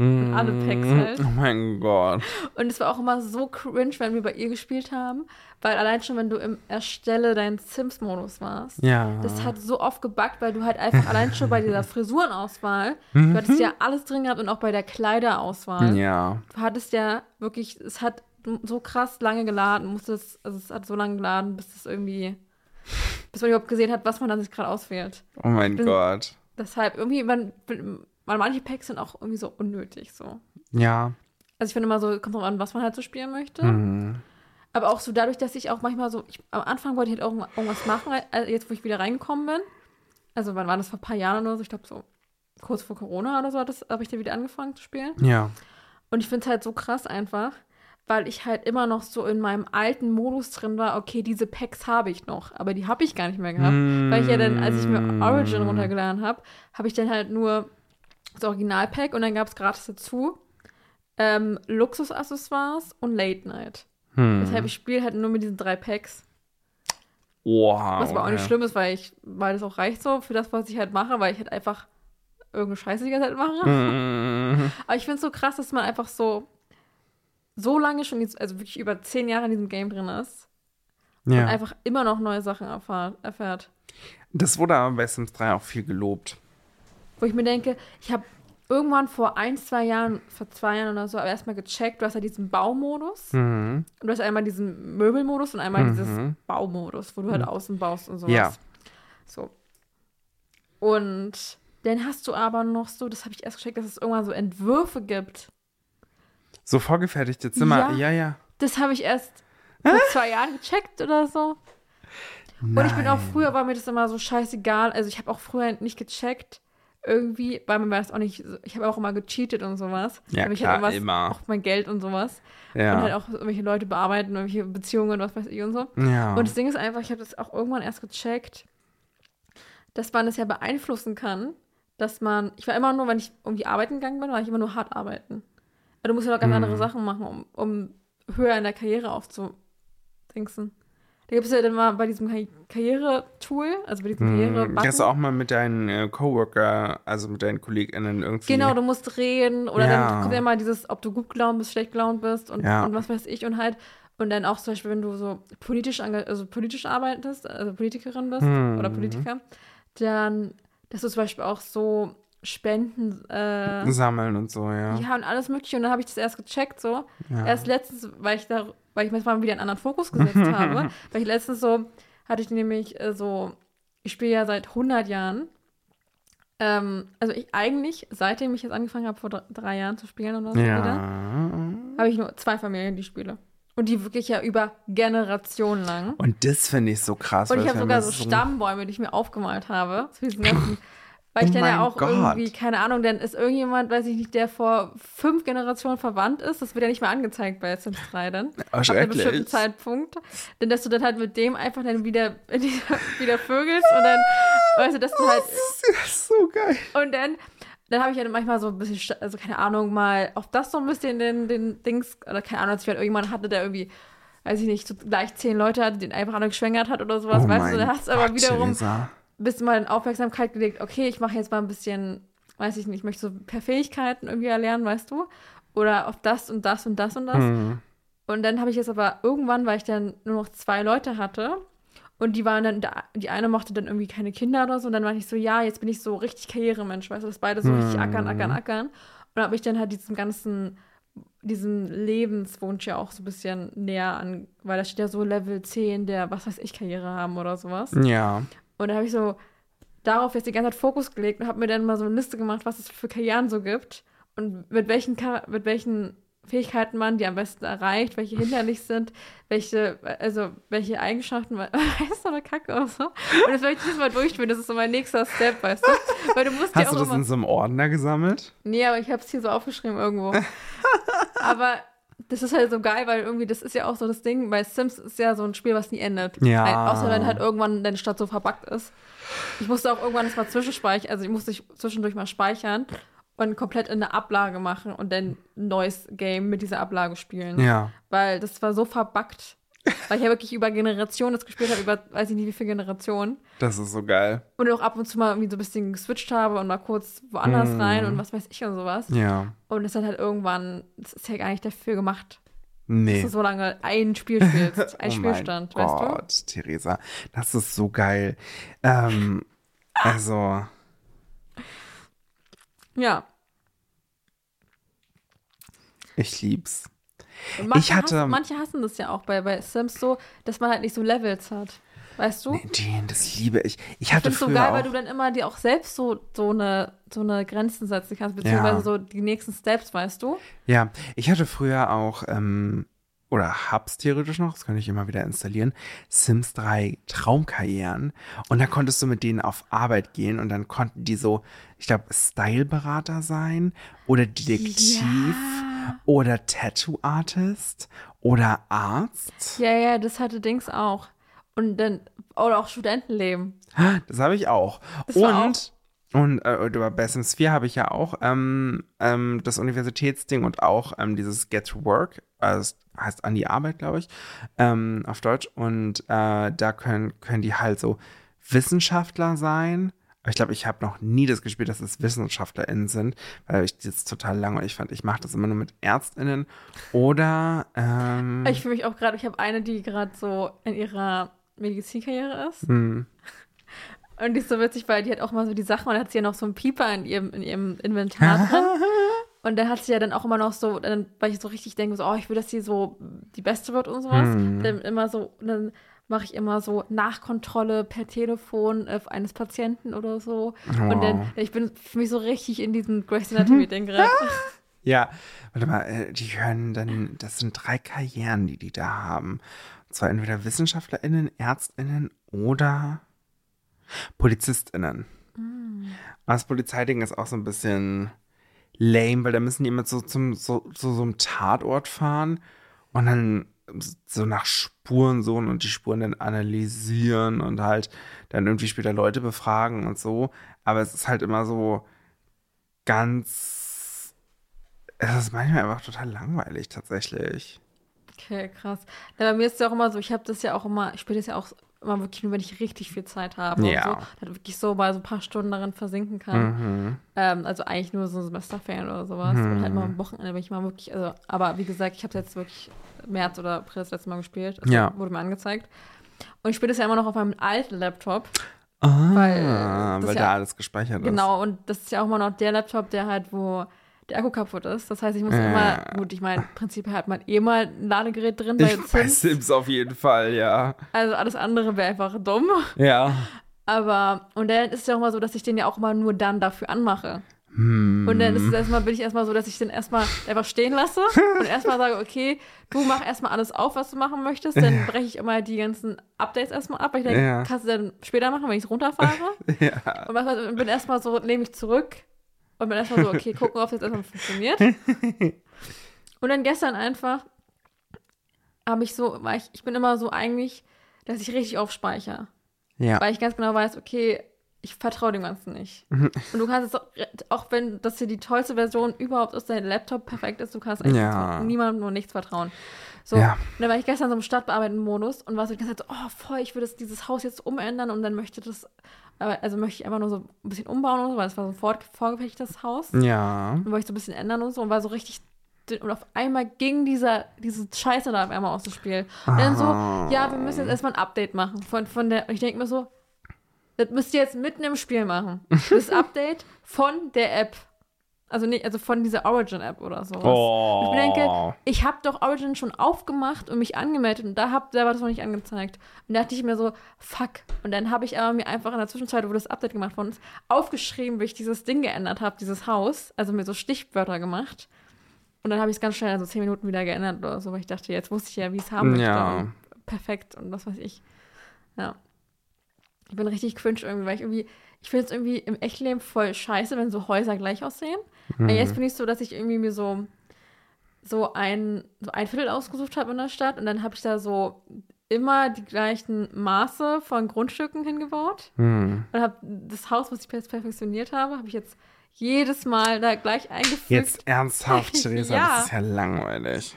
Und alle Packs halt. Oh mein Gott. Und es war auch immer so cringe, wenn wir bei ihr gespielt haben, weil allein schon, wenn du im Erstelle deinen Sims-Modus warst, Ja. das hat so oft gebackt, weil du halt einfach allein schon bei dieser Frisurenauswahl, du hattest ja alles drin gehabt und auch bei der Kleiderauswahl. ja. Du hattest ja wirklich, es hat so krass lange geladen, musstest, also es hat so lange geladen, bis es irgendwie, bis man überhaupt gesehen hat, was man dann sich gerade auswählt. Oh mein bin- Gott. Deshalb irgendwie, man, man, manche Packs sind auch irgendwie so unnötig so. Ja. Also ich finde immer so, kommt drauf an, was man halt so spielen möchte. Mhm. Aber auch so dadurch, dass ich auch manchmal so, ich, am Anfang wollte ich halt auch irgendwas machen, also jetzt wo ich wieder reingekommen bin. Also wann war das vor ein paar Jahren oder so? Ich glaube so kurz vor Corona oder so habe ich da wieder angefangen zu spielen. Ja. Und ich finde es halt so krass einfach, weil ich halt immer noch so in meinem alten Modus drin war, okay, diese Packs habe ich noch, aber die habe ich gar nicht mehr gehabt. Weil ich ja dann, als ich mir Origin runtergeladen habe, habe ich dann halt nur das Originalpack und dann gab es gratis dazu ähm, Luxusaccessoires und Late Night. Hm. Deshalb ich spiele halt nur mit diesen drei Packs. Wow. Was aber auch nicht okay. schlimm ist, weil ich, weil das auch reicht so für das, was ich halt mache, weil ich halt einfach irgendeine Scheiße die ganze Zeit mache. Mhm. Aber ich finde es so krass, dass man einfach so so lange schon, also wirklich über zehn Jahre in diesem Game drin ist und Ja. einfach immer noch neue Sachen erfahr, erfährt. Das wurde aber bei Sims 3 auch viel gelobt. Wo ich mir denke, ich habe irgendwann vor ein, zwei Jahren, vor zwei Jahren oder so, aber erstmal gecheckt, du hast ja diesen Baumodus Mhm. und du hast einmal diesen Möbelmodus und einmal Mhm. dieses Baumodus, wo du halt außen baust und sowas. Ja. So. Und dann hast du aber noch so, das habe ich erst gecheckt, dass es irgendwann so Entwürfe gibt. So vorgefertigte Zimmer. Ja. Ja, ja. Das habe ich erst vor zwei Jahren gecheckt oder so. Und ich bin auch Nein. früher, war mir das immer so scheißegal. Also ich habe auch früher nicht gecheckt, irgendwie, weil mir das auch nicht, ich habe auch immer gecheatet und sowas. Ja, Aber ich klar, halt immer. Auch mein Geld und sowas. Und halt Ja. auch irgendwelche Leute bearbeiten, irgendwelche Beziehungen und was weiß ich und so. Ja. Und das Ding ist einfach, ich habe das auch irgendwann erst gecheckt, dass man das ja beeinflussen kann, dass man, ich war immer nur, wenn ich irgendwie arbeiten gegangen bin, war ich immer nur hart arbeiten. Aber du musst ja noch ganz Mhm. andere Sachen machen, um, um höher in der Karriere aufzudingsen. Da gibt es ja dann mal bei diesem Karri- Karriere-Tool, also bei diesem karriere Mhm. Hast du auch mal mit deinen äh, Coworker, also mit deinen KollegInnen irgendwie. Genau, du musst reden oder Ja. dann kommt ja immer dieses, ob du gut gelaunt bist, schlecht gelaunt bist und, Ja. und was weiß ich und halt und dann auch zum Beispiel, wenn du so politisch, also politisch arbeitest, also Politikerin bist Mhm. oder Politiker, dann, dass du zum Beispiel auch so Spenden, äh, Sammeln und so, ja. ja und alles mögliche und dann habe ich das erst gecheckt so, Ja. erst letztens, weil ich da, weil ich mir jetzt mal wieder einen anderen Fokus gesetzt habe, weil ich letztens so, hatte ich nämlich äh, so, ich spiele ja seit 100 Jahren, ähm, also ich eigentlich, seitdem ich jetzt angefangen habe, vor dr- drei Jahren zu spielen oder so wieder, Ja. habe ich nur zwei Familien, die spiele. Und die wirklich ja über Generationen lang. Und das finde ich so krass. Und ich habe sogar so Stammbäume, die ich mir aufgemalt habe. Zu diesen ganzen, weil Oh ich dann ja auch Gott. irgendwie, keine Ahnung, dann ist irgendjemand, weiß ich nicht, der vor fünf Generationen verwandt ist. Das wird ja nicht mehr angezeigt bei Sims 3 dann. Ab einem bestimmten. Zeitpunkt. Denn dass du dann halt mit dem einfach dann wieder, wieder vögelst und dann, weißt du, dass du halt Das ist so geil. und dann, dann habe ich ja manchmal so ein bisschen, also keine Ahnung, mal auf das so ein bisschen den, den Dings, oder keine Ahnung, als ich halt irgendjemanden hatte, der irgendwie, weiß ich nicht, so gleich zehn Leute hatte, den einfach andere geschwängert hat oder sowas, oh weißt du, da hast du aber wiederum Theresa. Bisschen mal in Aufmerksamkeit gelegt, okay, ich mache jetzt mal ein bisschen, weiß ich nicht, ich möchte so per Fähigkeiten irgendwie erlernen, weißt du, oder auf das und das und das und das. Hm. Und dann habe ich jetzt aber irgendwann, weil ich dann nur noch zwei Leute hatte Und die waren dann, die eine mochte dann irgendwie keine Kinder oder so. Und dann war ich so, ja, jetzt bin ich so richtig Karrieremensch, weißt du, dass beide so richtig ackern, ackern, ackern. Und habe ich dann halt diesem ganzen, diesem Lebenswunsch ja auch so ein bisschen näher an, weil da steht ja so Level 10 der, was weiß ich, Karriere haben oder sowas. Ja. Und da habe ich so darauf jetzt die ganze Zeit Fokus gelegt und habe mir dann mal so eine Liste gemacht, was es für Karrieren so gibt und mit welchen, mit welchen Fähigkeiten man die am besten erreicht, welche hinderlich sind, welche, also welche Eigenschaften man, weißt du, eine Kacke oder so. Und das werde ich dieses Mal durchführen, das ist so mein nächster Step, weißt du. Weil du musst Hast ja du auch das immer, in so einem Ordner gesammelt? Nee, aber ich habe es hier so aufgeschrieben irgendwo. aber das ist halt so geil, weil irgendwie, das ist ja auch so das Ding, bei Sims ist ja so ein Spiel, was nie endet. Ja. Ein, außer wenn halt irgendwann deine Stadt so verbuggt ist. Ich musste auch irgendwann das mal zwischenspeichern, also ich musste zwischendurch mal speichern und komplett in eine Ablage machen und dann ein neues Game mit dieser Ablage spielen. Ja. Weil das war so verbuggt. Weil ich ja wirklich über Generationen das gespielt habe, über weiß ich nicht wie viele Generationen. Das ist so geil. Und auch ab und zu mal irgendwie so ein bisschen geswitcht habe und mal kurz woanders Mm. rein und was weiß ich und sowas. Ja. Und es dann halt irgendwann, das ist ja gar nicht dafür gemacht, Nee. dass du so lange ein Spiel spielst, ein oh Spielstand, mein weißt du? Gott, Theresa, das ist so geil. Ähm, also, Ja. ich lieb's. Ich hatte- hassen, manche hassen das ja auch bei, bei Sims so, dass man halt nicht so Levels hat. Weißt du? Nee, das liebe ich. Ich hatte finde es so früher geil, auch, weil du dann immer dir auch selbst so, so, eine, so eine Grenzen setzen kannst, beziehungsweise Ja. so die nächsten Steps, weißt du? Ja, ich hatte früher auch, ähm, oder hab's theoretisch noch, das kann ich immer wieder installieren, Sims 3 Traumkarrieren. Und da konntest du mit denen auf Arbeit gehen und dann konnten die so, ich glaube, Styleberater sein oder Detektiv Ja. Oder Tattoo-Artist oder Arzt. Ja, ja, das hatte Dings auch. Und dann, oder auch Studentenleben. Das habe ich auch. Das und und äh, über Sims 4 habe ich ja auch ähm, ähm, das Universitätsding und auch ähm, dieses Get to Work, also heißt an die Arbeit, glaube ich, ähm, auf Deutsch. Und äh, da können, können die halt so Wissenschaftler sein. Aber ich glaube, ich habe noch nie das gespielt, dass es WissenschaftlerInnen sind, weil ich das total langweilig fand. Ich mache das immer nur mit ÄrztInnen oder ähm, Ich fühle mich auch gerade, ich habe eine, die gerade so in ihrer Medizinkarriere ist. hm, Und die ist so witzig, weil die hat auch mal so die Sachen und hat sie ja noch so einen Pieper in ihrem, in ihrem Inventar drin. Und dann hat sie ja dann auch immer noch so, dann, weil ich so richtig denke, so, oh, ich will, dass sie so die Beste wird und sowas. Mhm. Dann immer so, dann mache ich immer so Nachkontrolle per Telefon äh, eines Patienten oder so. Und dann, Wow. ich bin für mich so richtig in diesem Grey's Anatomy-Ding gerade. Ja, warte mal, äh, die können dann, das sind drei Karrieren, die die da haben. Und zwar entweder WissenschaftlerInnen, ÄrztInnen oder PolizistInnen. Aber das Polizeiding ist auch so ein bisschen lame, weil da müssen die immer so zum so, so, so einem Tatort fahren und dann so nach Spuren suchen und die Spuren dann analysieren und halt dann irgendwie später Leute befragen und so. Aber es ist halt immer so ganz. Es ist manchmal einfach total langweilig tatsächlich. Okay, krass. Ja, bei mir ist es ja auch immer so, ich habe das ja auch immer, ich spiele das ja auch immer wirklich nur, wenn ich richtig viel Zeit habe Ja. und so. Dass wirklich so bei so ein paar Stunden darin versinken kann. Mhm. Ähm, also eigentlich nur so Semesterferien oder sowas. Und halt mal am Wochenende, wenn ich mal wirklich, also, aber wie gesagt, ich habe jetzt wirklich März oder April das letzte Mal gespielt. Also Ja. Wurde mir angezeigt. Und ich spiele das ja immer noch auf meinem alten Laptop. Ah, Weil, weil, äh, das da ja- alles gespeichert ist. Genau, und das ist ja auch immer noch der Laptop, der halt, wo der Akku kaputt ist. Das heißt, ich muss Ja. immer, gut, ich meine, prinzipiell hat man eh mal ein Ladegerät drin bei Ich, bei Sims. Sims auf jeden Fall, ja. Also alles andere wäre einfach dumm. Ja. Aber, und dann ist es ja auch mal so, dass ich den ja auch immer nur dann dafür anmache. Hm. Und dann ist es erstmal, bin ich erstmal so, dass ich den erstmal einfach stehen lasse und erstmal sage, okay, du mach erstmal alles auf, was du machen möchtest. Dann breche ich immer die ganzen Updates erstmal ab, weil ich denke, Ja. kannst du dann später machen, wenn ich es runterfahre. Ja. Und manchmal bin erstmal so, nehme ich zurück und bin erstmal so, okay, gucken, ob das erstmal funktioniert. Und dann gestern einfach habe ich so, weil ich, ich bin immer so eigentlich, dass ich richtig aufspeichere. Ja. Weil ich ganz genau weiß, okay, ich vertraue dem Ganzen nicht. Mhm. Und du kannst es auch, auch wenn das hier die tollste Version überhaupt ist, dein Laptop perfekt ist, du kannst eigentlich Ja. niemandem nur nichts vertrauen. So, Ja. und dann war ich gestern so im Stadtbearbeiten-Modus und war so die ganze Zeit so, oh voll, ich würde das- dieses Haus jetzt umändern und dann möchte das, also möchte ich einfach nur so ein bisschen umbauen und so, weil es war so ein vor, vorgefertigtes Haus. Ja. Und wollte ich so ein bisschen ändern und so und war so richtig und auf einmal ging dieser, diese Scheiße da auf einmal aus dem Spiel. Und dann so, ja, wir müssen jetzt erstmal ein Update machen von, von der, und ich denke mir so, das müsst ihr jetzt mitten im Spiel machen. Das Update von der App. Also nicht, also von dieser Origin-App oder sowas. Oh. Ich denke, ich habe doch Origin schon aufgemacht und mich angemeldet und da, hab, da war das noch nicht angezeigt. Und da dachte ich mir so, fuck. Und dann habe ich aber mir einfach in der Zwischenzeit, wo das Update gemacht worden ist, aufgeschrieben, wie ich dieses Ding geändert habe, dieses Haus. Also mir so Stichwörter gemacht. Und dann habe ich es ganz schnell, also zehn Minuten wieder geändert oder so, weil ich dachte, jetzt wusste ich ja, wie es haben möchte. Ja. Perfekt und was weiß ich. Ja. Ich bin richtig cringe irgendwie, weil ich irgendwie, ich finde es irgendwie im Echtleben voll scheiße, wenn so Häuser gleich aussehen. Aber jetzt bin ich so, dass ich irgendwie mir so, so ein, so ein Viertel ausgesucht habe in der Stadt und dann habe ich da so immer die gleichen Maße von Grundstücken hingebaut Hm. und habe das Haus, was ich jetzt perfektioniert habe, habe ich jetzt jedes Mal da gleich eingefügt. Jetzt ernsthaft, Theresa, Ja. das ist ja langweilig.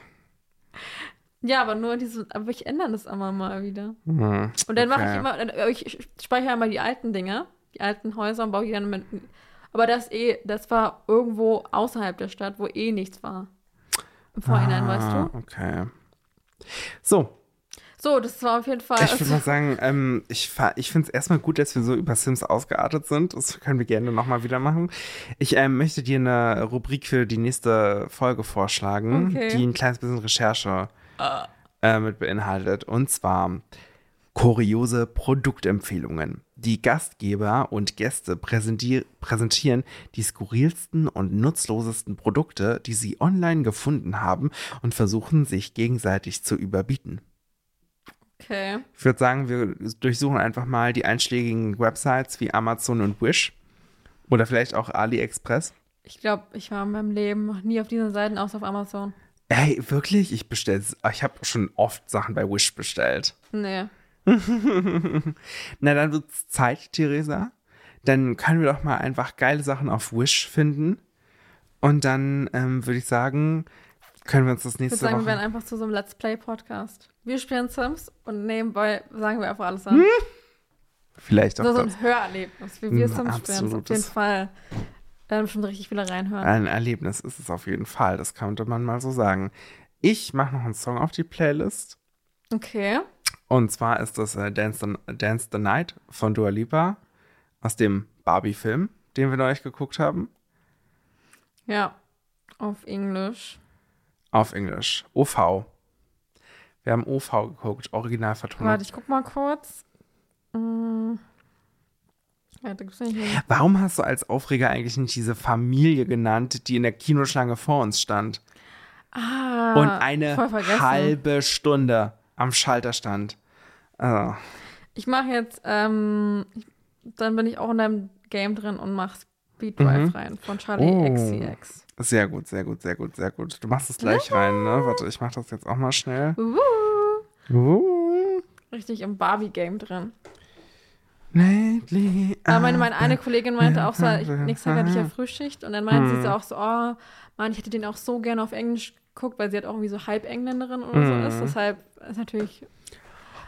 Ja, aber nur diese, aber ich ändere das immer mal wieder. Hm. Und dann mache ich Okay. immer, äh, ich ich speichere immer die alten Dinger, die alten Häuser und baue die dann mit. Aber das eh, das war irgendwo außerhalb der Stadt, wo eh nichts war. Im Vorhinein, weißt Ah, du? Okay. So, So, das war auf jeden Fall. ich würde mal sagen, ähm, ich, ich finde es erstmal gut, dass wir so über Sims ausgeartet sind. Das können wir gerne nochmal wieder machen. Ich ähm, möchte dir eine Rubrik für die nächste Folge vorschlagen, Okay. die ein kleines bisschen Recherche äh, mit beinhaltet. Und zwar kuriose Produktempfehlungen. Die Gastgeber und Gäste präsentier präsentieren die skurrilsten und nutzlosesten Produkte, die sie online gefunden haben und versuchen sich gegenseitig zu überbieten. okay. Ich würde sagen, wir durchsuchen einfach mal die einschlägigen Websites wie Amazon und Wish oder vielleicht auch AliExpress. Ich glaube, ich war in meinem Leben noch nie auf diesen Seiten, außer auf Amazon. Ey, wirklich? Ich bestelle, ich habe schon oft Sachen bei Wish bestellt. Nee. Na, dann wird's Zeit, Theresa. Dann können wir doch mal einfach geile Sachen auf Wish finden. Und dann ähm, würde ich sagen, können wir uns das Ich nächste sagen, wir werden Woche. einfach zu so einem Let's Play-Podcast. Wir spielen Sims und nebenbei sagen wir einfach alles an. Hm? Vielleicht auch So, so ein Hörerlebnis, wie wir Sims spielen. Auf jeden Fall. Da werden bestimmt richtig viele reinhören. Ein Erlebnis ist es auf jeden Fall. Das könnte man mal so sagen. Ich mache noch einen Song auf die Playlist. Okay. Und zwar ist das äh, Dance, the, Dance the Night von Dua Lipa aus dem Barbie-Film, den wir neulich geguckt haben. Ja. Auf Englisch. Auf Englisch. OV. Wir haben OV geguckt, Originalvertonung. Warte, ich guck mal kurz. Hm. Ja, ja. Warum hast du als Aufreger eigentlich nicht diese Familie genannt, die in der Kinoschlange vor uns stand Ah, und eine halbe Stunde am Schalter stand? Also, Ich mache jetzt, ähm, dann bin ich auch in deinem Game drin und mach Speed Drive Mhm. rein von Charlie Oh. XCX. sehr gut, sehr gut, sehr gut, sehr gut. Du machst es gleich rein, ne? Warte, ich mach das jetzt auch mal schnell. Uh, Uh, richtig im Barbie-Game drin. Aber meine, meine eine Kollegin meinte auch so, ich, nächsten Tag hatte ich ja Frühschicht und dann meinte sie so auch so, oh, Mann, ich hätte den auch so gerne auf Englisch geguckt, weil sie halt auch irgendwie so Halb-Engländerin oder so ist. Deshalb ist natürlich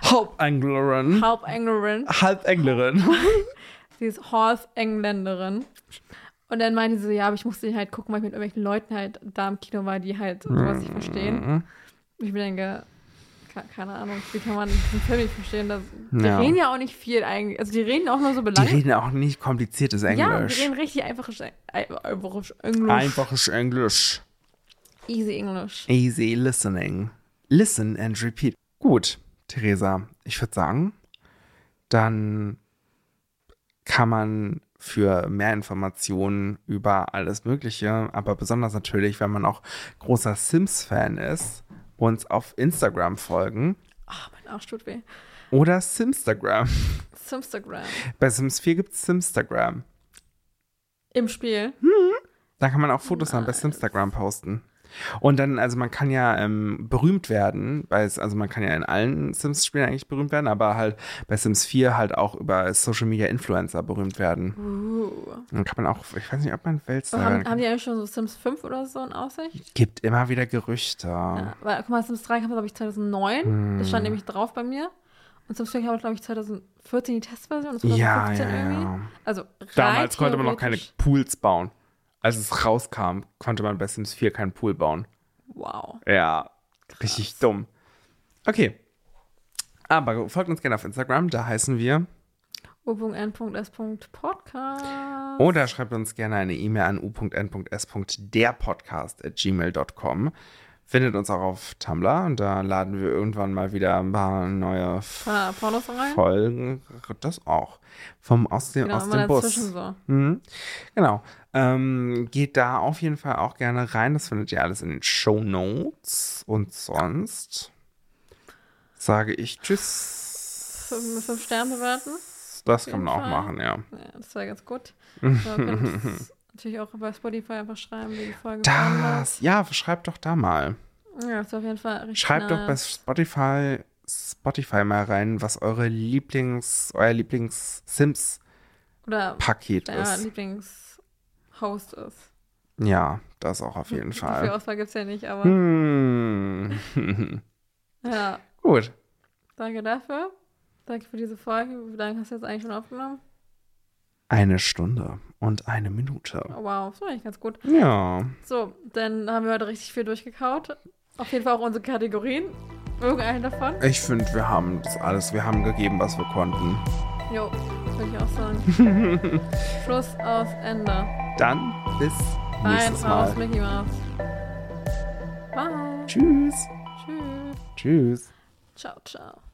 Halbenglerin. Halb-Engländerin. Halbenglerin. Sie ist Half-Engländerin. Und dann meinte sie so, ja, aber ich musste den halt gucken, weil ich mit irgendwelchen Leuten halt da im Kino war, die halt sowas nicht verstehen. Mhm. Ich mir denke, ke- keine Ahnung, wie kann man diesen Film nicht verstehen? Das, die Ja. reden ja auch nicht viel eigentlich. Also die reden auch nur so Die belangt. reden auch nicht kompliziertes Ja, die Englisch. reden richtig einfaches Englisch. Einfaches Englisch. Easy English. Easy listening. Listen and repeat. Gut, Theresa, ich würde sagen, dann kann man für mehr Informationen über alles Mögliche, aber besonders natürlich, wenn man auch großer Sims-Fan ist, uns auf Instagram folgen Ah, mein Arsch tut weh. oder Simstagram. Simstagram. Bei Sims 4 gibt es Simstagram. Im Spiel. Da kann man auch Fotos dann bei Simstagram posten. Und dann, also man kann ja ähm, berühmt werden, bei, also man kann ja in allen Sims-Spielen eigentlich berühmt werden, aber halt bei Sims 4 halt auch über Social Media Influencer berühmt werden. Uh. Dann kann man auch, ich weiß nicht, ob man Weltstar haben, kann. haben die eigentlich schon so Sims 5 oder so in Aussicht? Gibt immer wieder Gerüchte. Ja, weil, guck mal, Sims 3 kam, glaube ich, 2009. Hm. Das stand nämlich drauf bei mir. Und Sims 4 kam, glaube ich, 2014 die Testversion. und Ja, 2015 ja, irgendwie. ja. Also rein Damals konnte man noch keine Pools bauen. Als es rauskam, konnte man bei Sims 4 keinen Pool bauen. Wow. Ja, richtig dumm. Okay. Aber folgt uns gerne auf Instagram, da heißen wir. u.n.s.podcast. Oder schreibt uns gerne eine E-Mail an u.n.s.derpodcast.gmail.com. Findet uns auch auf Tumblr und da laden wir irgendwann mal wieder ein paar neue rein. Folgen. Das auch. Vom aus dem, Genau, aus dem Bus. so. Mhm. Genau. Ähm, geht da auf jeden Fall auch gerne rein. Das findet ihr alles in den Show Notes. Und sonst sage ich Tschüss. Fünf, fünf Sterne bewerten. Das kann man auch Fall. machen, ja. Ja, das wäre ganz gut. Natürlich auch bei Spotify einfach schreiben, wie die Folge. Das, ja, schreibt doch da mal. Ja, ist auf jeden Fall richtig Schreibt doch bei. Spotify, Spotify mal rein, was eure Lieblings, euer Lieblings-Sims-Paket Oder der Lieblingshost ist. Ja, das auch auf jeden So viel Fall. Auswahl gibt es ja nicht, aber Hm. ja, Gut. danke dafür. Danke für diese Folge. Wie lange hast du jetzt eigentlich schon aufgenommen? Eine Stunde und eine Minute. Oh, wow, das war eigentlich ganz gut. Ja. So, dann haben wir heute richtig viel durchgekaut. Auf jeden Fall auch unsere Kategorien. Irgendeinen davon. Ich finde, wir haben das alles, wir haben gegeben, was wir konnten. Jo, würde ich auch sagen. Schluss aus Ende. Dann bis nächstes raus, Mal. Mickey Mouse. Bye. Tschüss. Tschüss. Tschüss. Ciao, ciao.